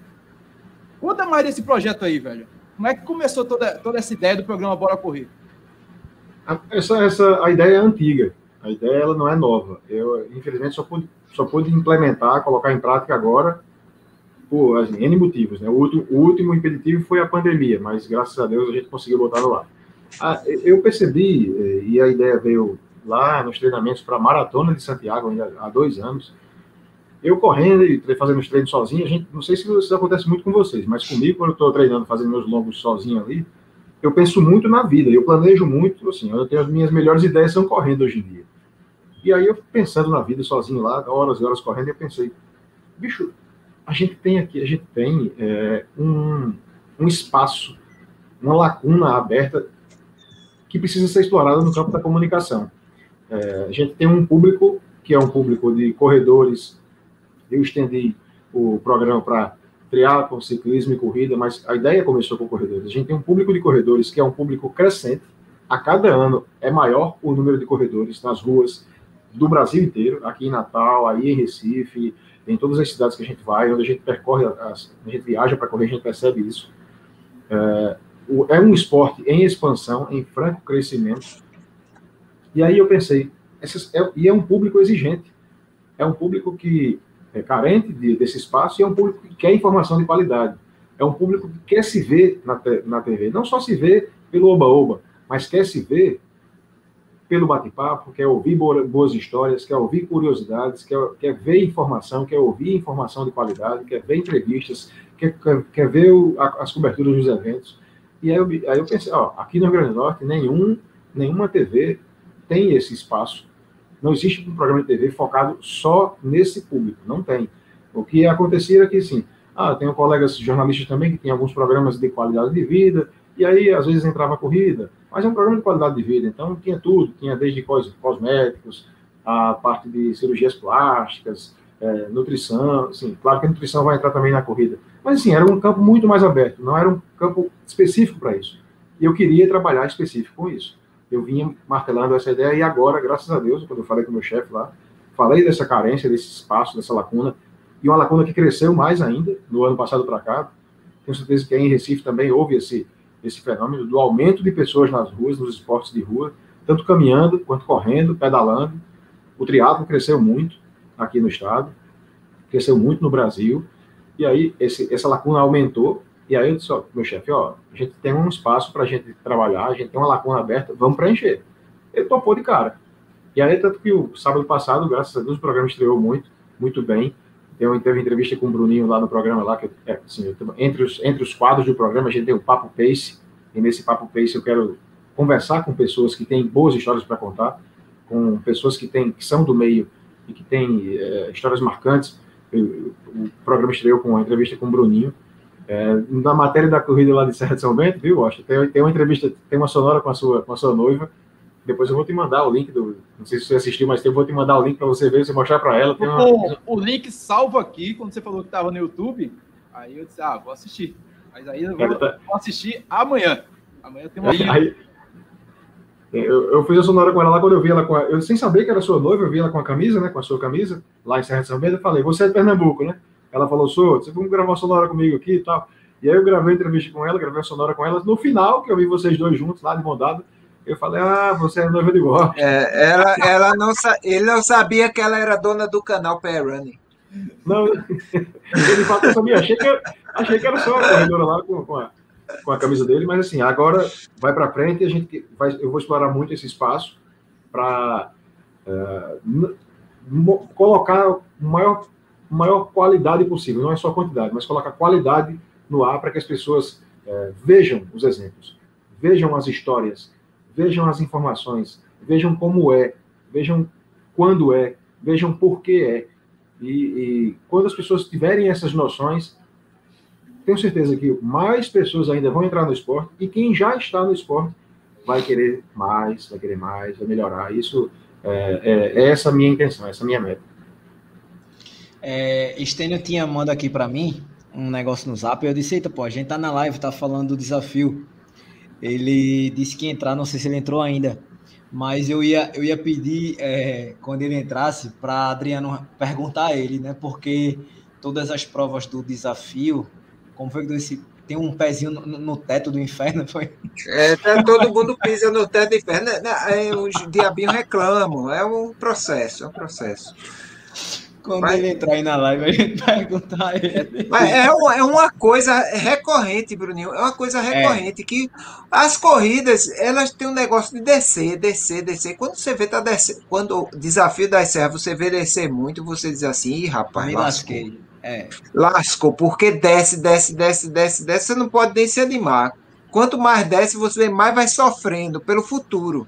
conta mais desse projeto aí, velho. Como é que começou toda, toda essa ideia do programa Bora Correr? Essa, essa, a ideia é antiga. A ideia ela não é nova. Eu, infelizmente, só pude, só pude implementar, colocar em prática agora, por assim, N motivos. Né? O, último, o último impeditivo foi a pandemia, mas graças a Deus a gente conseguiu botar no lá. Ah, eu percebi, eh, e a ideia veio lá nos treinamentos para a Maratona de Santiago, ainda há dois anos, eu correndo e fazendo os treinos sozinho, a gente, não sei se isso acontece muito com vocês, mas comigo, quando eu estou treinando, fazendo meus longos sozinho ali, eu penso muito na vida, eu planejo muito, assim, eu tenho as minhas melhores ideias são correndo hoje em dia. E aí eu pensando na vida sozinho lá, horas e horas correndo, eu pensei, bicho, a gente tem aqui, a gente tem é, um, um espaço, uma lacuna aberta que precisa ser explorada no campo da comunicação. É, a gente tem um público que é um público de corredores. Eu estendi o programa para triatlo, ciclismo e corrida, mas a ideia começou com corredores. A gente tem um público de corredores que é um público crescente. A cada ano é maior o número de corredores nas ruas do Brasil inteiro, aqui em Natal, aí em Recife, em todas as cidades que a gente vai, onde a gente percorre, a gente viaja para correr, a gente percebe isso. É, é um esporte em expansão, em franco crescimento. E aí eu pensei, é, e é um público exigente, é um público que é carente de, desse espaço e é um público que quer informação de qualidade. É um público que quer se ver na, na TV, não só se ver pelo oba-oba, mas quer se ver pelo bate-papo, quer ouvir boas histórias, quer ouvir curiosidades, quer, quer ver informação, quer ouvir informação de qualidade, quer ver entrevistas, quer, quer, quer ver o, as coberturas dos eventos. E aí eu, aí eu pensei, ó, aqui no Rio Grande do Norte, nenhum, nenhuma TV tem esse espaço. Não existe um programa de TV focado só nesse público, não tem. O que acontecia é que, sim, ah, tenho colegas jornalistas também que têm alguns programas de qualidade de vida, e aí às vezes entrava a corrida, mas é um programa de qualidade de vida, então tinha tudo, tinha desde cosméticos, a parte de cirurgias plásticas, é, nutrição, assim, claro que a nutrição vai entrar também na corrida, mas assim, era um campo muito mais aberto, não era um campo específico para isso. E eu queria trabalhar específico com isso. Eu vinha martelando essa ideia e agora, graças a Deus, quando eu falei com o meu chefe lá, falei dessa carência, desse espaço, dessa lacuna, e uma lacuna que cresceu mais ainda no ano passado para cá. Tenho certeza que aí em Recife também houve esse, esse fenômeno do aumento de pessoas nas ruas, nos esportes de rua, tanto caminhando quanto correndo, pedalando. O triatlo cresceu muito aqui no estado, cresceu muito no Brasil, e aí esse, essa lacuna aumentou, e aí eu disse, ó, meu chefe, ó, a gente tem um espaço para a gente trabalhar, a gente tem uma lacuna aberta, vamos preencher. Ele topou de cara. E aí, tanto que o sábado passado, graças a Deus, o programa estreou muito, muito bem. Teve, teve entrevista com o Bruninho lá no programa, lá, que é, assim, entre, os, entre os quadros do programa, a gente tem o Papo Pace, e nesse Papo Pace eu quero conversar com pessoas que têm boas histórias para contar, com pessoas que, têm, que são do meio e que têm é, histórias marcantes. Eu, o programa estreou com uma entrevista com o Bruninho. É, na matéria da corrida lá de Serra de São Bento, viu, Washington? Tem, tem uma entrevista, tem uma sonora com a sua, com a sua noiva. Depois eu vou te mandar o link do. Não sei se você assistiu, mas eu vou te mandar o link para você ver, você mostrar para ela. Uma... O, o, link salvo aqui, quando você falou que estava no YouTube, aí eu disse, ah, vou assistir. Mas aí eu vou, tá... vou assistir amanhã. Amanhã tem uma. Aí, eu, eu fiz a sonora com ela lá quando eu vi ela com a, Eu sem saber que era sua noiva, eu vi ela com a camisa, né? Com a sua camisa, lá em Serra de São Bento, eu falei, você é de Pernambuco, né? Ela falou, sou, você vamos gravar uma sonora comigo aqui e tal. E aí eu gravei a entrevista com ela, gravei a sonora com ela. No final, que eu vi vocês dois juntos lá de mondado, eu falei, ah, você é noiva de golpe. É, ela, ela não, ele não sabia que ela era dona do canal Running. Não, (laughs) ele falou, eu sabia, achei que, achei que era só a corredora lá com, com, a, com a camisa dele, mas assim, agora vai para frente e a gente vai, eu vou explorar muito esse espaço para uh, é, colocar maior maior qualidade possível, não é só quantidade, mas colocar qualidade no ar para que as pessoas é, vejam os exemplos, vejam as histórias, vejam as informações, vejam como é, vejam quando é, vejam por que é. E, e quando as pessoas tiverem essas noções, tenho certeza que mais pessoas ainda vão entrar no esporte e quem já está no esporte vai querer mais, vai querer mais, vai melhorar. Isso é, é, é essa minha intenção, essa minha meta. É, Estênio tinha mandado aqui para mim um negócio no zap. Eu disse: Eita, pô, a gente tá na live, tá falando do desafio. Ele disse que ia entrar, não sei se ele entrou ainda, mas eu ia, eu ia pedir, é, quando ele entrasse, para Adriano perguntar a ele, né? Porque todas as provas do desafio, como foi que disse, tem um pezinho no, no, teto do inferno, (laughs) foi? É, tá, todo mundo pisa no teto do inferno. Né, né, os diabinhos reclamam, é um processo, é um processo. Quando mas, ele entrar aí na live, a gente perguntar a ele. Mas é, é uma coisa recorrente, Bruninho. É uma coisa é. recorrente é. que as corridas, elas têm um negócio de descer, descer, descer. Quando você vê tá descendo, quando o desafio das serras, você vê descer muito, você diz assim, Ih, rapaz, Me lasquei. É. Lascou, porque desce, desce, desce, desce, desce, você não pode nem se animar. Quanto mais desce, você mais vai sofrendo pelo futuro.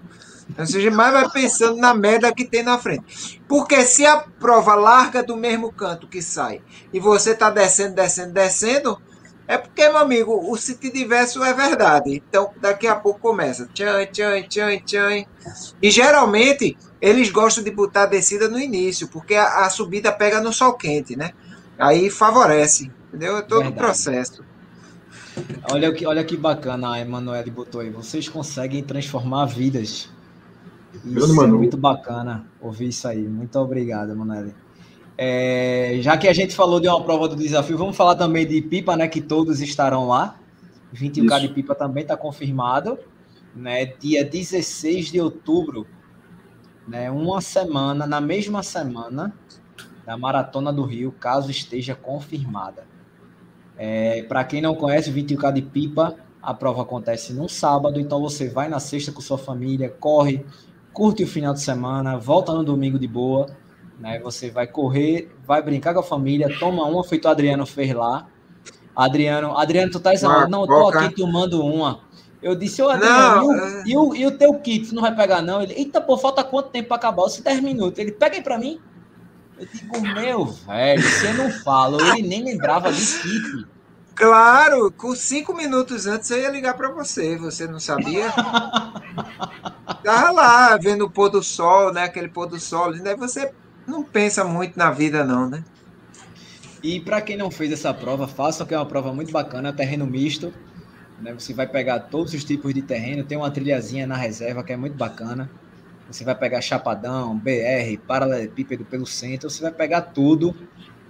Ou seja, mais vai pensando na merda que tem na frente. Porque se a prova larga do mesmo canto que sai e você tá descendo, descendo, descendo, é porque, meu amigo, o sentido inverso é verdade. Então, daqui a pouco começa. Tchan, tchan, tchan, tchan. E geralmente, eles gostam de botar a descida no início, porque a, a subida pega no sol quente, né? Aí favorece, entendeu? É todo o processo. Olha que, olha que bacana a Emanuele botou aí. Vocês conseguem transformar vidas. Isso é muito bacana ouvir isso aí. Muito obrigado, Emanuele. É, já que a gente falou de uma prova do desafio, vamos falar também de pipa, né? Que todos estarão lá. 21K isso. de pipa também está confirmado. Né, dia 16 de outubro, né, uma semana, na mesma semana da Maratona do Rio, caso esteja confirmada. É, Para quem não conhece, o 21K de pipa, a prova acontece no sábado, então você vai na sexta com sua família, corre, curte o final de semana, volta no domingo de boa, né? Você vai correr, vai brincar com a família, toma uma, feito o Adriano fez lá. Adriano, Adriano, tu tá dizendo, não, tô aqui tomando uma. Eu disse, ô Adriano, não, e, o, é... e, o, e o teu kit, tu não vai pegar não? Ele, eita, pô, falta quanto tempo pra acabar? Se 10 minutos. Ele, pega aí pra mim. Eu digo, meu velho, você não fala, ele nem lembrava de kit. Claro, com cinco minutos antes eu ia ligar para você, você não sabia? (laughs) Tava lá, vendo o pôr do sol, né? Aquele pôr do sol, né? Você não pensa muito na vida, não, né? E para quem não fez essa prova, faça que é uma prova muito bacana, terreno misto. Né? Você vai pegar todos os tipos de terreno, tem uma trilhazinha na reserva que é muito bacana. Você vai pegar chapadão, BR, paralelepípedo pelo centro, você vai pegar tudo.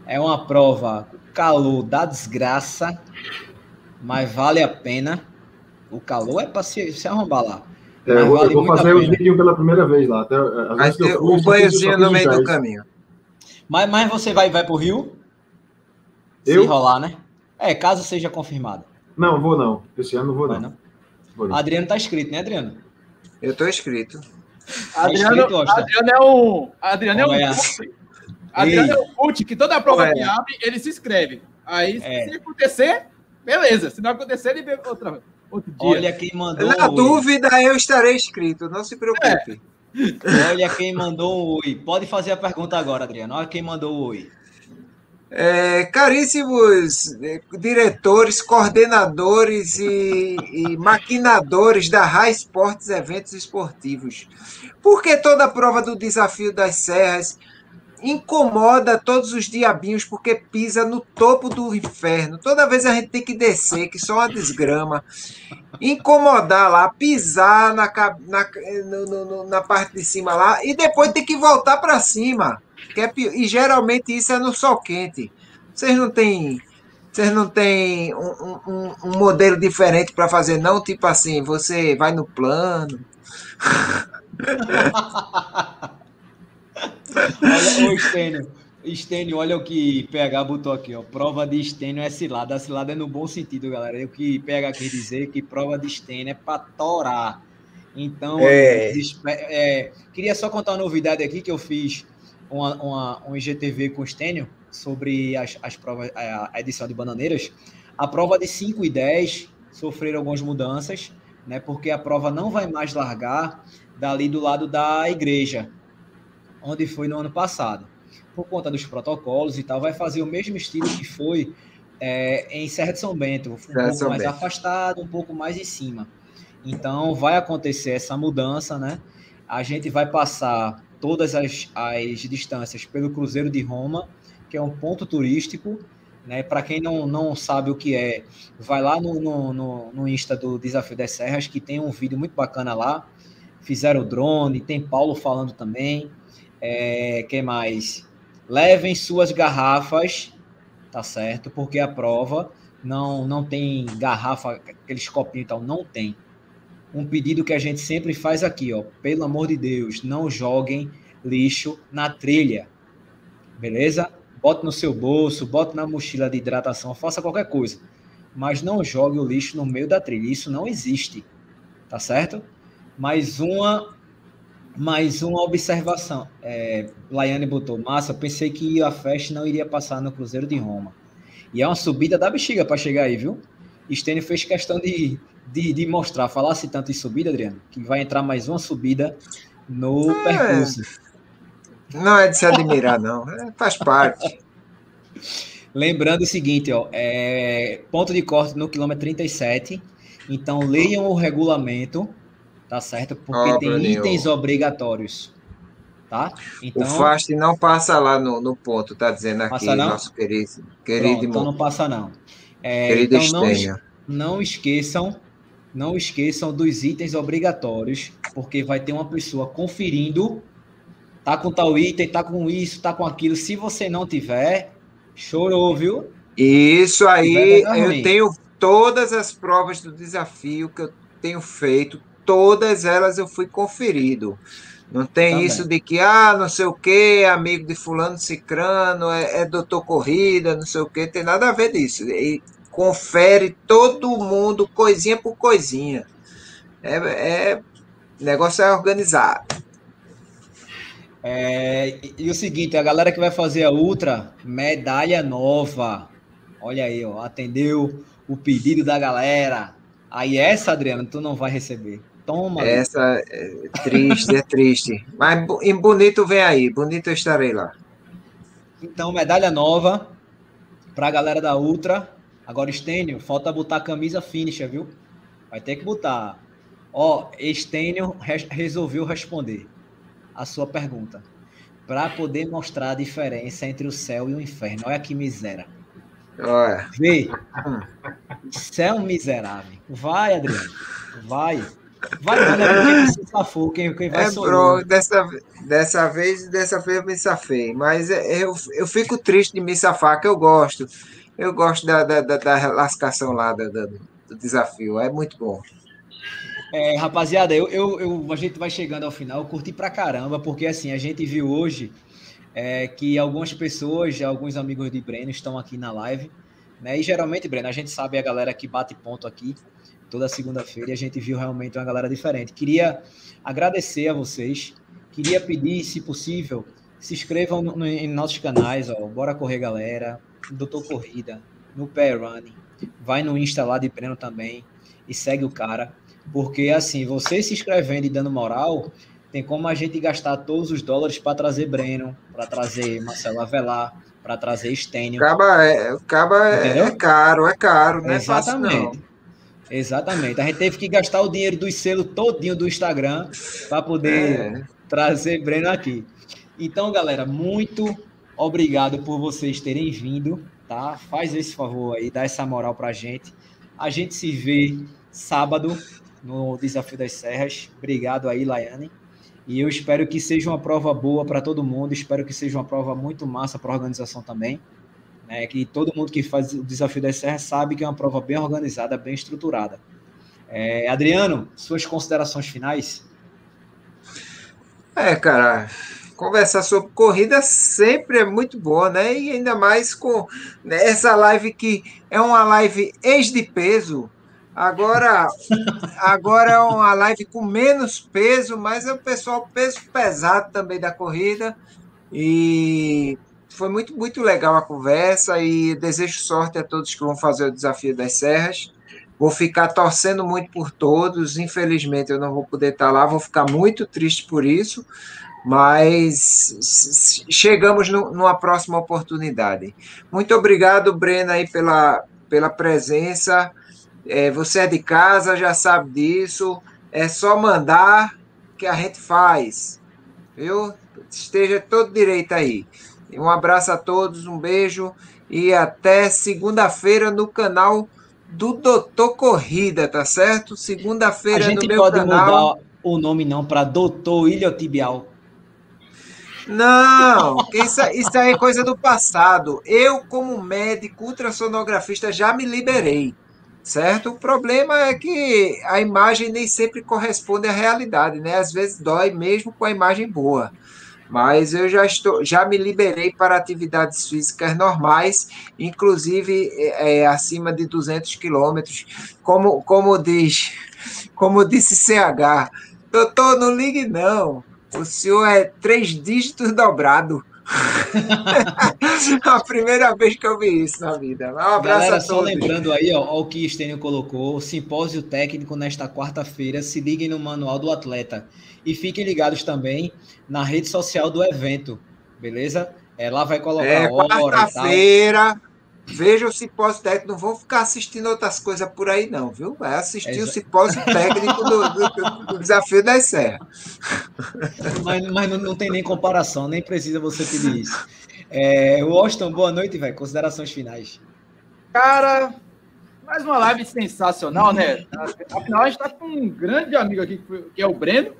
É uma prova calor da desgraça, mas vale a pena. O calor é para se, se arrombar lá. É, eu vou, vale vou fazer o vídeo pela primeira vez lá. Até, vai ter o banhozinho no meio do caminho. Mas, mas você vai, vai para o Rio? Eu? Se rolar, né? É, caso seja confirmado. Não, vou não. Esse ano não vou, não. não. Vou não. Adriano tá inscrito, né, Adriano? Eu estou inscrito. Tá Adriano, Adriano é um. Adriano é um. Adriano é um coach que toda prova Ué. que abre, ele se inscreve. Aí, é. se acontecer, beleza. Se não acontecer, ele vê outra, outro dia. Olha quem mandou. Na um dúvida, eu estarei inscrito, não se preocupe. É. Olha quem mandou um oi. Pode fazer a pergunta agora, Adriano. Olha quem mandou o oi. É, caríssimos é, diretores, coordenadores e, e, maquinadores da High Sports Eventos Esportivos. Por que toda a prova do desafio das serras incomoda todos os diabinhos porque pisa no topo do inferno. Toda vez a gente tem que descer, que só uma desgrama. Incomodar lá, pisar na, na, no, no, na parte de cima lá e depois tem que voltar para cima. Que é, e geralmente isso é no sol quente. Vocês não têm. Vocês não têm um, um, um modelo diferente para fazer, não? Tipo assim, você vai no plano. (laughs) olha, o Estênio. Estênio, olha o que PH botou aqui, ó. Prova de Estênio é cilada. A cilada é no bom sentido, galera. O que PH quer dizer que prova de Estênio é para torar. Então, é. É, queria só contar uma novidade aqui que eu fiz uma, uma, um IGTV com o Estênio sobre as, as provas, a, a edição de bananeiras. A prova de 5 e 10 sofreram algumas mudanças, né? Porque a prova não vai mais largar dali do lado da igreja onde foi no ano passado. Por conta dos protocolos e tal, vai fazer o mesmo estilo que foi é, em Serra de São Bento, um Serra pouco mais Bento. afastado, um pouco mais em cima. Então, vai acontecer essa mudança, né? A gente vai passar todas as, as distâncias pelo Cruzeiro de Roma, que é um ponto turístico, Né? Para quem não, não sabe o que é, vai lá no, no, no, no Insta do Desafio das Serras, que tem um vídeo muito bacana lá. Fizeram o drone, tem Paulo falando também. É, quem mais? Levem suas garrafas, tá certo? Porque a prova não, não tem garrafa, aqueles copinhos e tal, não tem. Um pedido que a gente sempre faz aqui, ó. Pelo amor de Deus, não joguem lixo na trilha. Beleza? bote no seu bolso, bote na mochila de hidratação, faça qualquer coisa. Mas não jogue o lixo no meio da trilha. Isso não existe. Tá certo? Mais uma mais uma observação. É, Laiane botou, massa, pensei que a festa não iria passar no Cruzeiro de Roma. E é uma subida da bexiga para chegar aí, viu? Stênio fez questão de, de, de, mostrar, falasse tanto em subida, Adriano, que vai entrar mais uma subida no é. percurso. Não é de se admirar, não. É, faz parte. Lembrando o seguinte, ó, é, ponto de corte no quilômetro 37. Então, leiam o regulamento, tá certo? Porque oh, tem Bruninho. itens obrigatórios. Tá? Então, o FAST não passa lá no, no ponto, tá dizendo aqui, nosso querido, querido Pronto, então não passa não. É, querido então não, não esqueçam, não esqueçam dos itens obrigatórios, porque vai ter uma pessoa conferindo tá com tal item, tá com isso, tá com aquilo. Se você não tiver, chorou, viu? Isso aí, eu tenho todas as provas do desafio que eu tenho feito, todas elas eu fui conferido. Não tem Também. isso de que, ah, não sei o que, amigo de fulano cicrano, é, é doutor corrida, não sei o que, tem nada a ver disso. E confere todo mundo, coisinha por coisinha. É, é, o negócio é organizado. É, e o seguinte, a galera que vai fazer a Ultra, medalha nova. Olha aí, ó, atendeu o pedido da galera. Aí essa, Adriano, tu não vai receber. Toma. Essa é triste, é triste. Mas em bonito vem aí, bonito eu estarei lá. Então, medalha nova para a galera da Ultra. Agora, Estênio, falta botar a camisa finisher, viu? Vai ter que botar. Ó, Estênio resolveu responder a sua pergunta. Para poder mostrar a diferença entre o céu e o inferno. Olha que miséria. Olha. Vê. Céu miserável. Vai, Adriano. Vai. Vai, galera, quem se safou, quem, quem vai é, bro, dessa, dessa vez, dessa vez eu me safei. Mas é, eu, eu fico triste de me safar, que eu gosto. Eu gosto da, da, da, da lascação lá do, do desafio. É muito bom. É, rapaziada, eu, eu, eu, a gente vai chegando ao final. Eu curti pra caramba, porque assim, a gente viu hoje é, que algumas pessoas, alguns amigos de Breno estão aqui na live. Né? E geralmente, Breno, a gente sabe a galera que bate ponto aqui toda segunda-feira e a gente viu realmente uma galera diferente. Queria agradecer a vocês. Queria pedir, se possível, se inscrevam no, no, em nossos canais, ó, Bora Correr Galera, Doutor Corrida, no Pé Running. Vai no Insta lá de Breno também e segue o cara. Porque, assim, você se inscrevendo e dando moral, tem como a gente gastar todos os dólares para trazer Breno, para trazer Marcelo Avelar, para trazer Stênio. Acaba, é, acaba é, caro, é caro, né? Exatamente. Fácil, Exatamente. A gente teve que gastar o dinheiro do selo todinho do Instagram para poder é. trazer Breno aqui. Então, galera, muito obrigado por vocês terem vindo, tá? Faz esse favor aí, dá essa moral pra gente. A gente se vê sábado no Desafio das Serras. Obrigado aí, Laiane. E eu espero que seja uma prova boa para todo mundo. Espero que seja uma prova muito massa para a organização também. Né? Que todo mundo que faz o Desafio das Serras sabe que é uma prova bem organizada, bem estruturada. É, Adriano, suas considerações finais? É, cara, conversar sobre corrida sempre é muito boa, né? E ainda mais com essa live que é uma live ex de peso, Agora, (laughs) agora é uma live com menos peso, mas é o pessoal peso pesado também da corrida. E foi muito, muito legal a conversa e desejo sorte a todos que vão fazer o desafio das serras. Vou ficar torcendo muito por todos. Infelizmente, eu não vou poder estar lá, vou ficar muito triste por isso. Mas chegamos no, numa próxima oportunidade. Muito obrigado, Brena, aí pela, pela presença. É, você é de casa, já sabe disso. É só mandar que a gente faz. Viu? Esteja todo direito aí. Um abraço a todos, um beijo e até segunda-feira no canal do Doutor Corrida, tá certo? Segunda-feira no meu pode canal. mudar o nome não para Doutor Iliotibial. Não, isso, isso aí é coisa do passado. Eu, como médico ultrassonografista, já me liberei, certo? O problema é que a imagem nem sempre corresponde à realidade, né? Às vezes dói mesmo com a imagem boa. Mas eu já estou, já me liberei para atividades físicas normais, inclusive é, é acima de 200 quilômetros, como, como diz, como disse CH. Doutor, não ligue não. O senhor é três dígitos dobrado. (laughs) a primeira vez que eu vi isso na vida. Um abraço Galera, só lembrando aí, ó, ó, o que Estênio colocou, simpósio técnico nesta quarta-feira, se liguem no manual do atleta e fiquem ligados também na rede social do evento, beleza? É, lá vai colocar é, hora quarta-feira, Veja o simpósio técnico, não vão ficar assistindo outras coisas por aí, não, viu? Vai assistir é, o simpósio técnico do, do, do, Desafio da Serra. Mas, mas não, não, tem nem comparação, nem precisa você pedir isso. É, Washington, boa noite, velho. Considerações finais. Cara, mais uma live sensacional, né? Afinal, a gente tá com um grande amigo aqui, que é o Breno,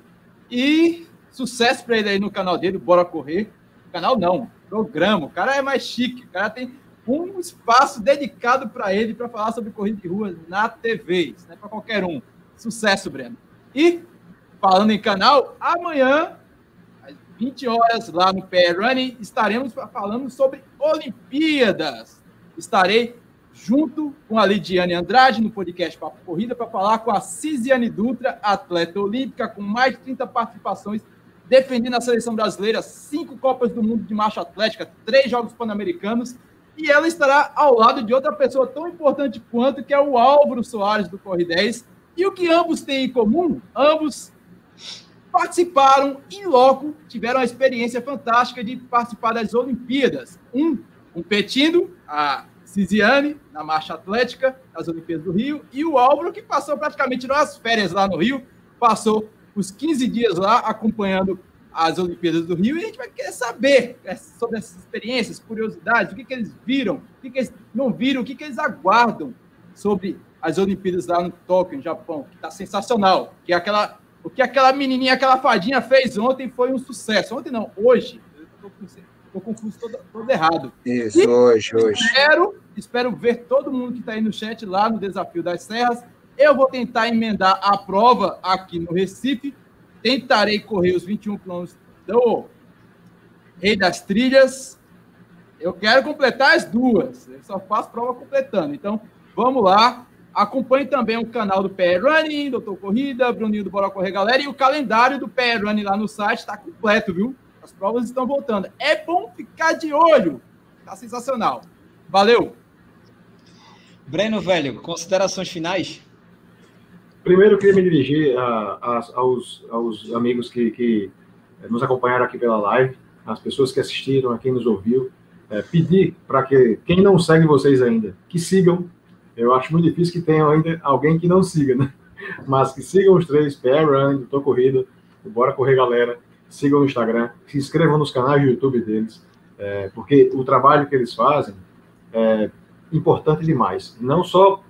e sucesso para ele aí no canal dele, Bora Correr. Canal não, programa. O cara é mais chique, o cara tem um espaço dedicado para ele para falar sobre corrida de rua na TV. Isso não é para qualquer um. Sucesso, Breno. E, falando em canal, amanhã, às 20 horas, lá no PR Running, estaremos falando sobre Olimpíadas. Estarei junto com a Lidiane Andrade no podcast Papo Corrida para falar com a Cisiane Dutra, atleta olímpica com mais de 30 participações, defendendo a seleção brasileira, cinco Copas do Mundo de marcha atlética, três Jogos Pan-Americanos e ela estará ao lado de outra pessoa tão importante quanto, que é o Álvaro Soares do Corre 10. E o que ambos têm em comum? Ambos participaram em loco, tiveram a experiência fantástica de participar das Olimpíadas. Um competindo, a Cisiane, na marcha atlética das Olimpíadas do Rio, e o Álvaro, que passou praticamente nas férias lá no Rio, passou os 15 dias lá acompanhando as Olimpíadas do Rio e a gente vai querer saber é, sobre essas experiências, curiosidades, o que, que eles viram, o que, que eles não viram, o que, que eles aguardam sobre as Olimpíadas lá no Tóquio, no Japão, que está sensacional. Que aquela, o que aquela menininha, aquela fadinha fez ontem foi um sucesso. Ontem não, hoje. Estou confuso todo, todo, errado. Isso, e hoje, hoje. Espero, espero ver todo mundo que está aí no chat lá no Desafio das Serras. Eu vou tentar emendar a prova aqui no Recife tentarei correr os 21 quilômetros do Rei das Trilhas. Eu quero completar as duas. Eu só faço prova completando. Então, vamos lá. Acompanhe também o canal do PR Running, Doutor Corrida, Bruninho do Bora Correr Galera. E o calendário do PR Running lá no site está completo, viu? As provas estão voltando. É bom ficar de olho. Tá sensacional. Valeu! Breno, velho, considerações finais? Primeiro, queria me dirigir a, a, aos, aos amigos que, que, nos acompanharam aqui pela live, as pessoas que assistiram, a quem nos ouviu, é, pedir para que quem não segue vocês ainda, que sigam. Eu acho muito difícil que tenha ainda alguém que não siga, né? (laughs) Mas que sigam os três, PR Run, Doutor Corrida, Bora Correr Galera, sigam no Instagram, se inscrevam nos canais do YouTube deles, é, porque o trabalho que eles fazem é importante demais. Não só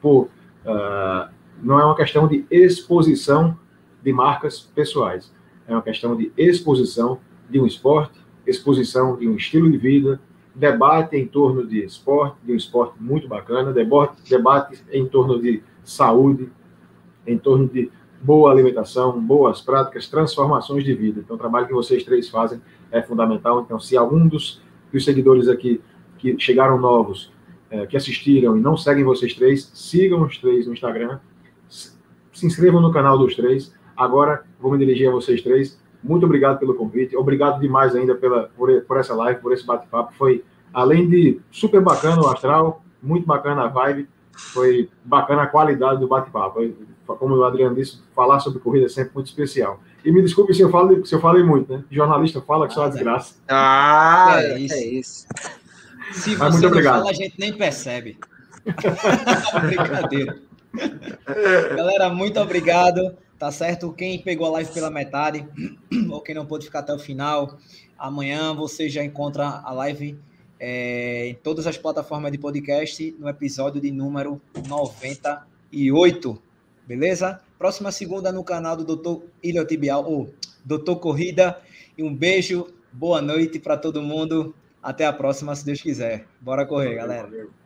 por uh, não é uma questão de exposição de marcas pessoais, é uma questão de exposição de um esporte, exposição de um estilo de vida, debate em torno de esporte, de um esporte muito bacana, debate, debate em torno de saúde, em torno de boa alimentação, boas práticas, transformações de vida. Então, o trabalho que vocês três fazem é fundamental. Então, se algum dos, dos seguidores aqui que chegaram novos, é, que assistiram e não seguem vocês três, sigam os três no Instagram, se inscrevam no canal dos três. Agora, vou me dirigir a vocês três. Muito obrigado pelo convite. Obrigado demais ainda pela, por, por essa live, por esse bate-papo. Foi, além de super bacana o astral, muito bacana a vibe, foi bacana a qualidade do bate-papo. Como o Adriano disse, falar sobre corrida é sempre muito especial. E me desculpe se eu, falo, se eu falei muito, né? Jornalista fala que só é desgraça. Ah, é isso. É isso. Se você Mas obrigado. fala, a gente nem percebe. (laughs) Brincadeira. Galera, muito obrigado. Tá certo? Quem pegou a live pela metade, ou quem não pôde ficar até o final, amanhã você já encontra a live é, em todas as plataformas de podcast no episódio de número 98. Beleza? Próxima segunda no canal do Dr. Ilho Tibial, ou Doutor Corrida. E um beijo, boa noite para todo mundo. Até a próxima, se Deus quiser. Bora correr, galera.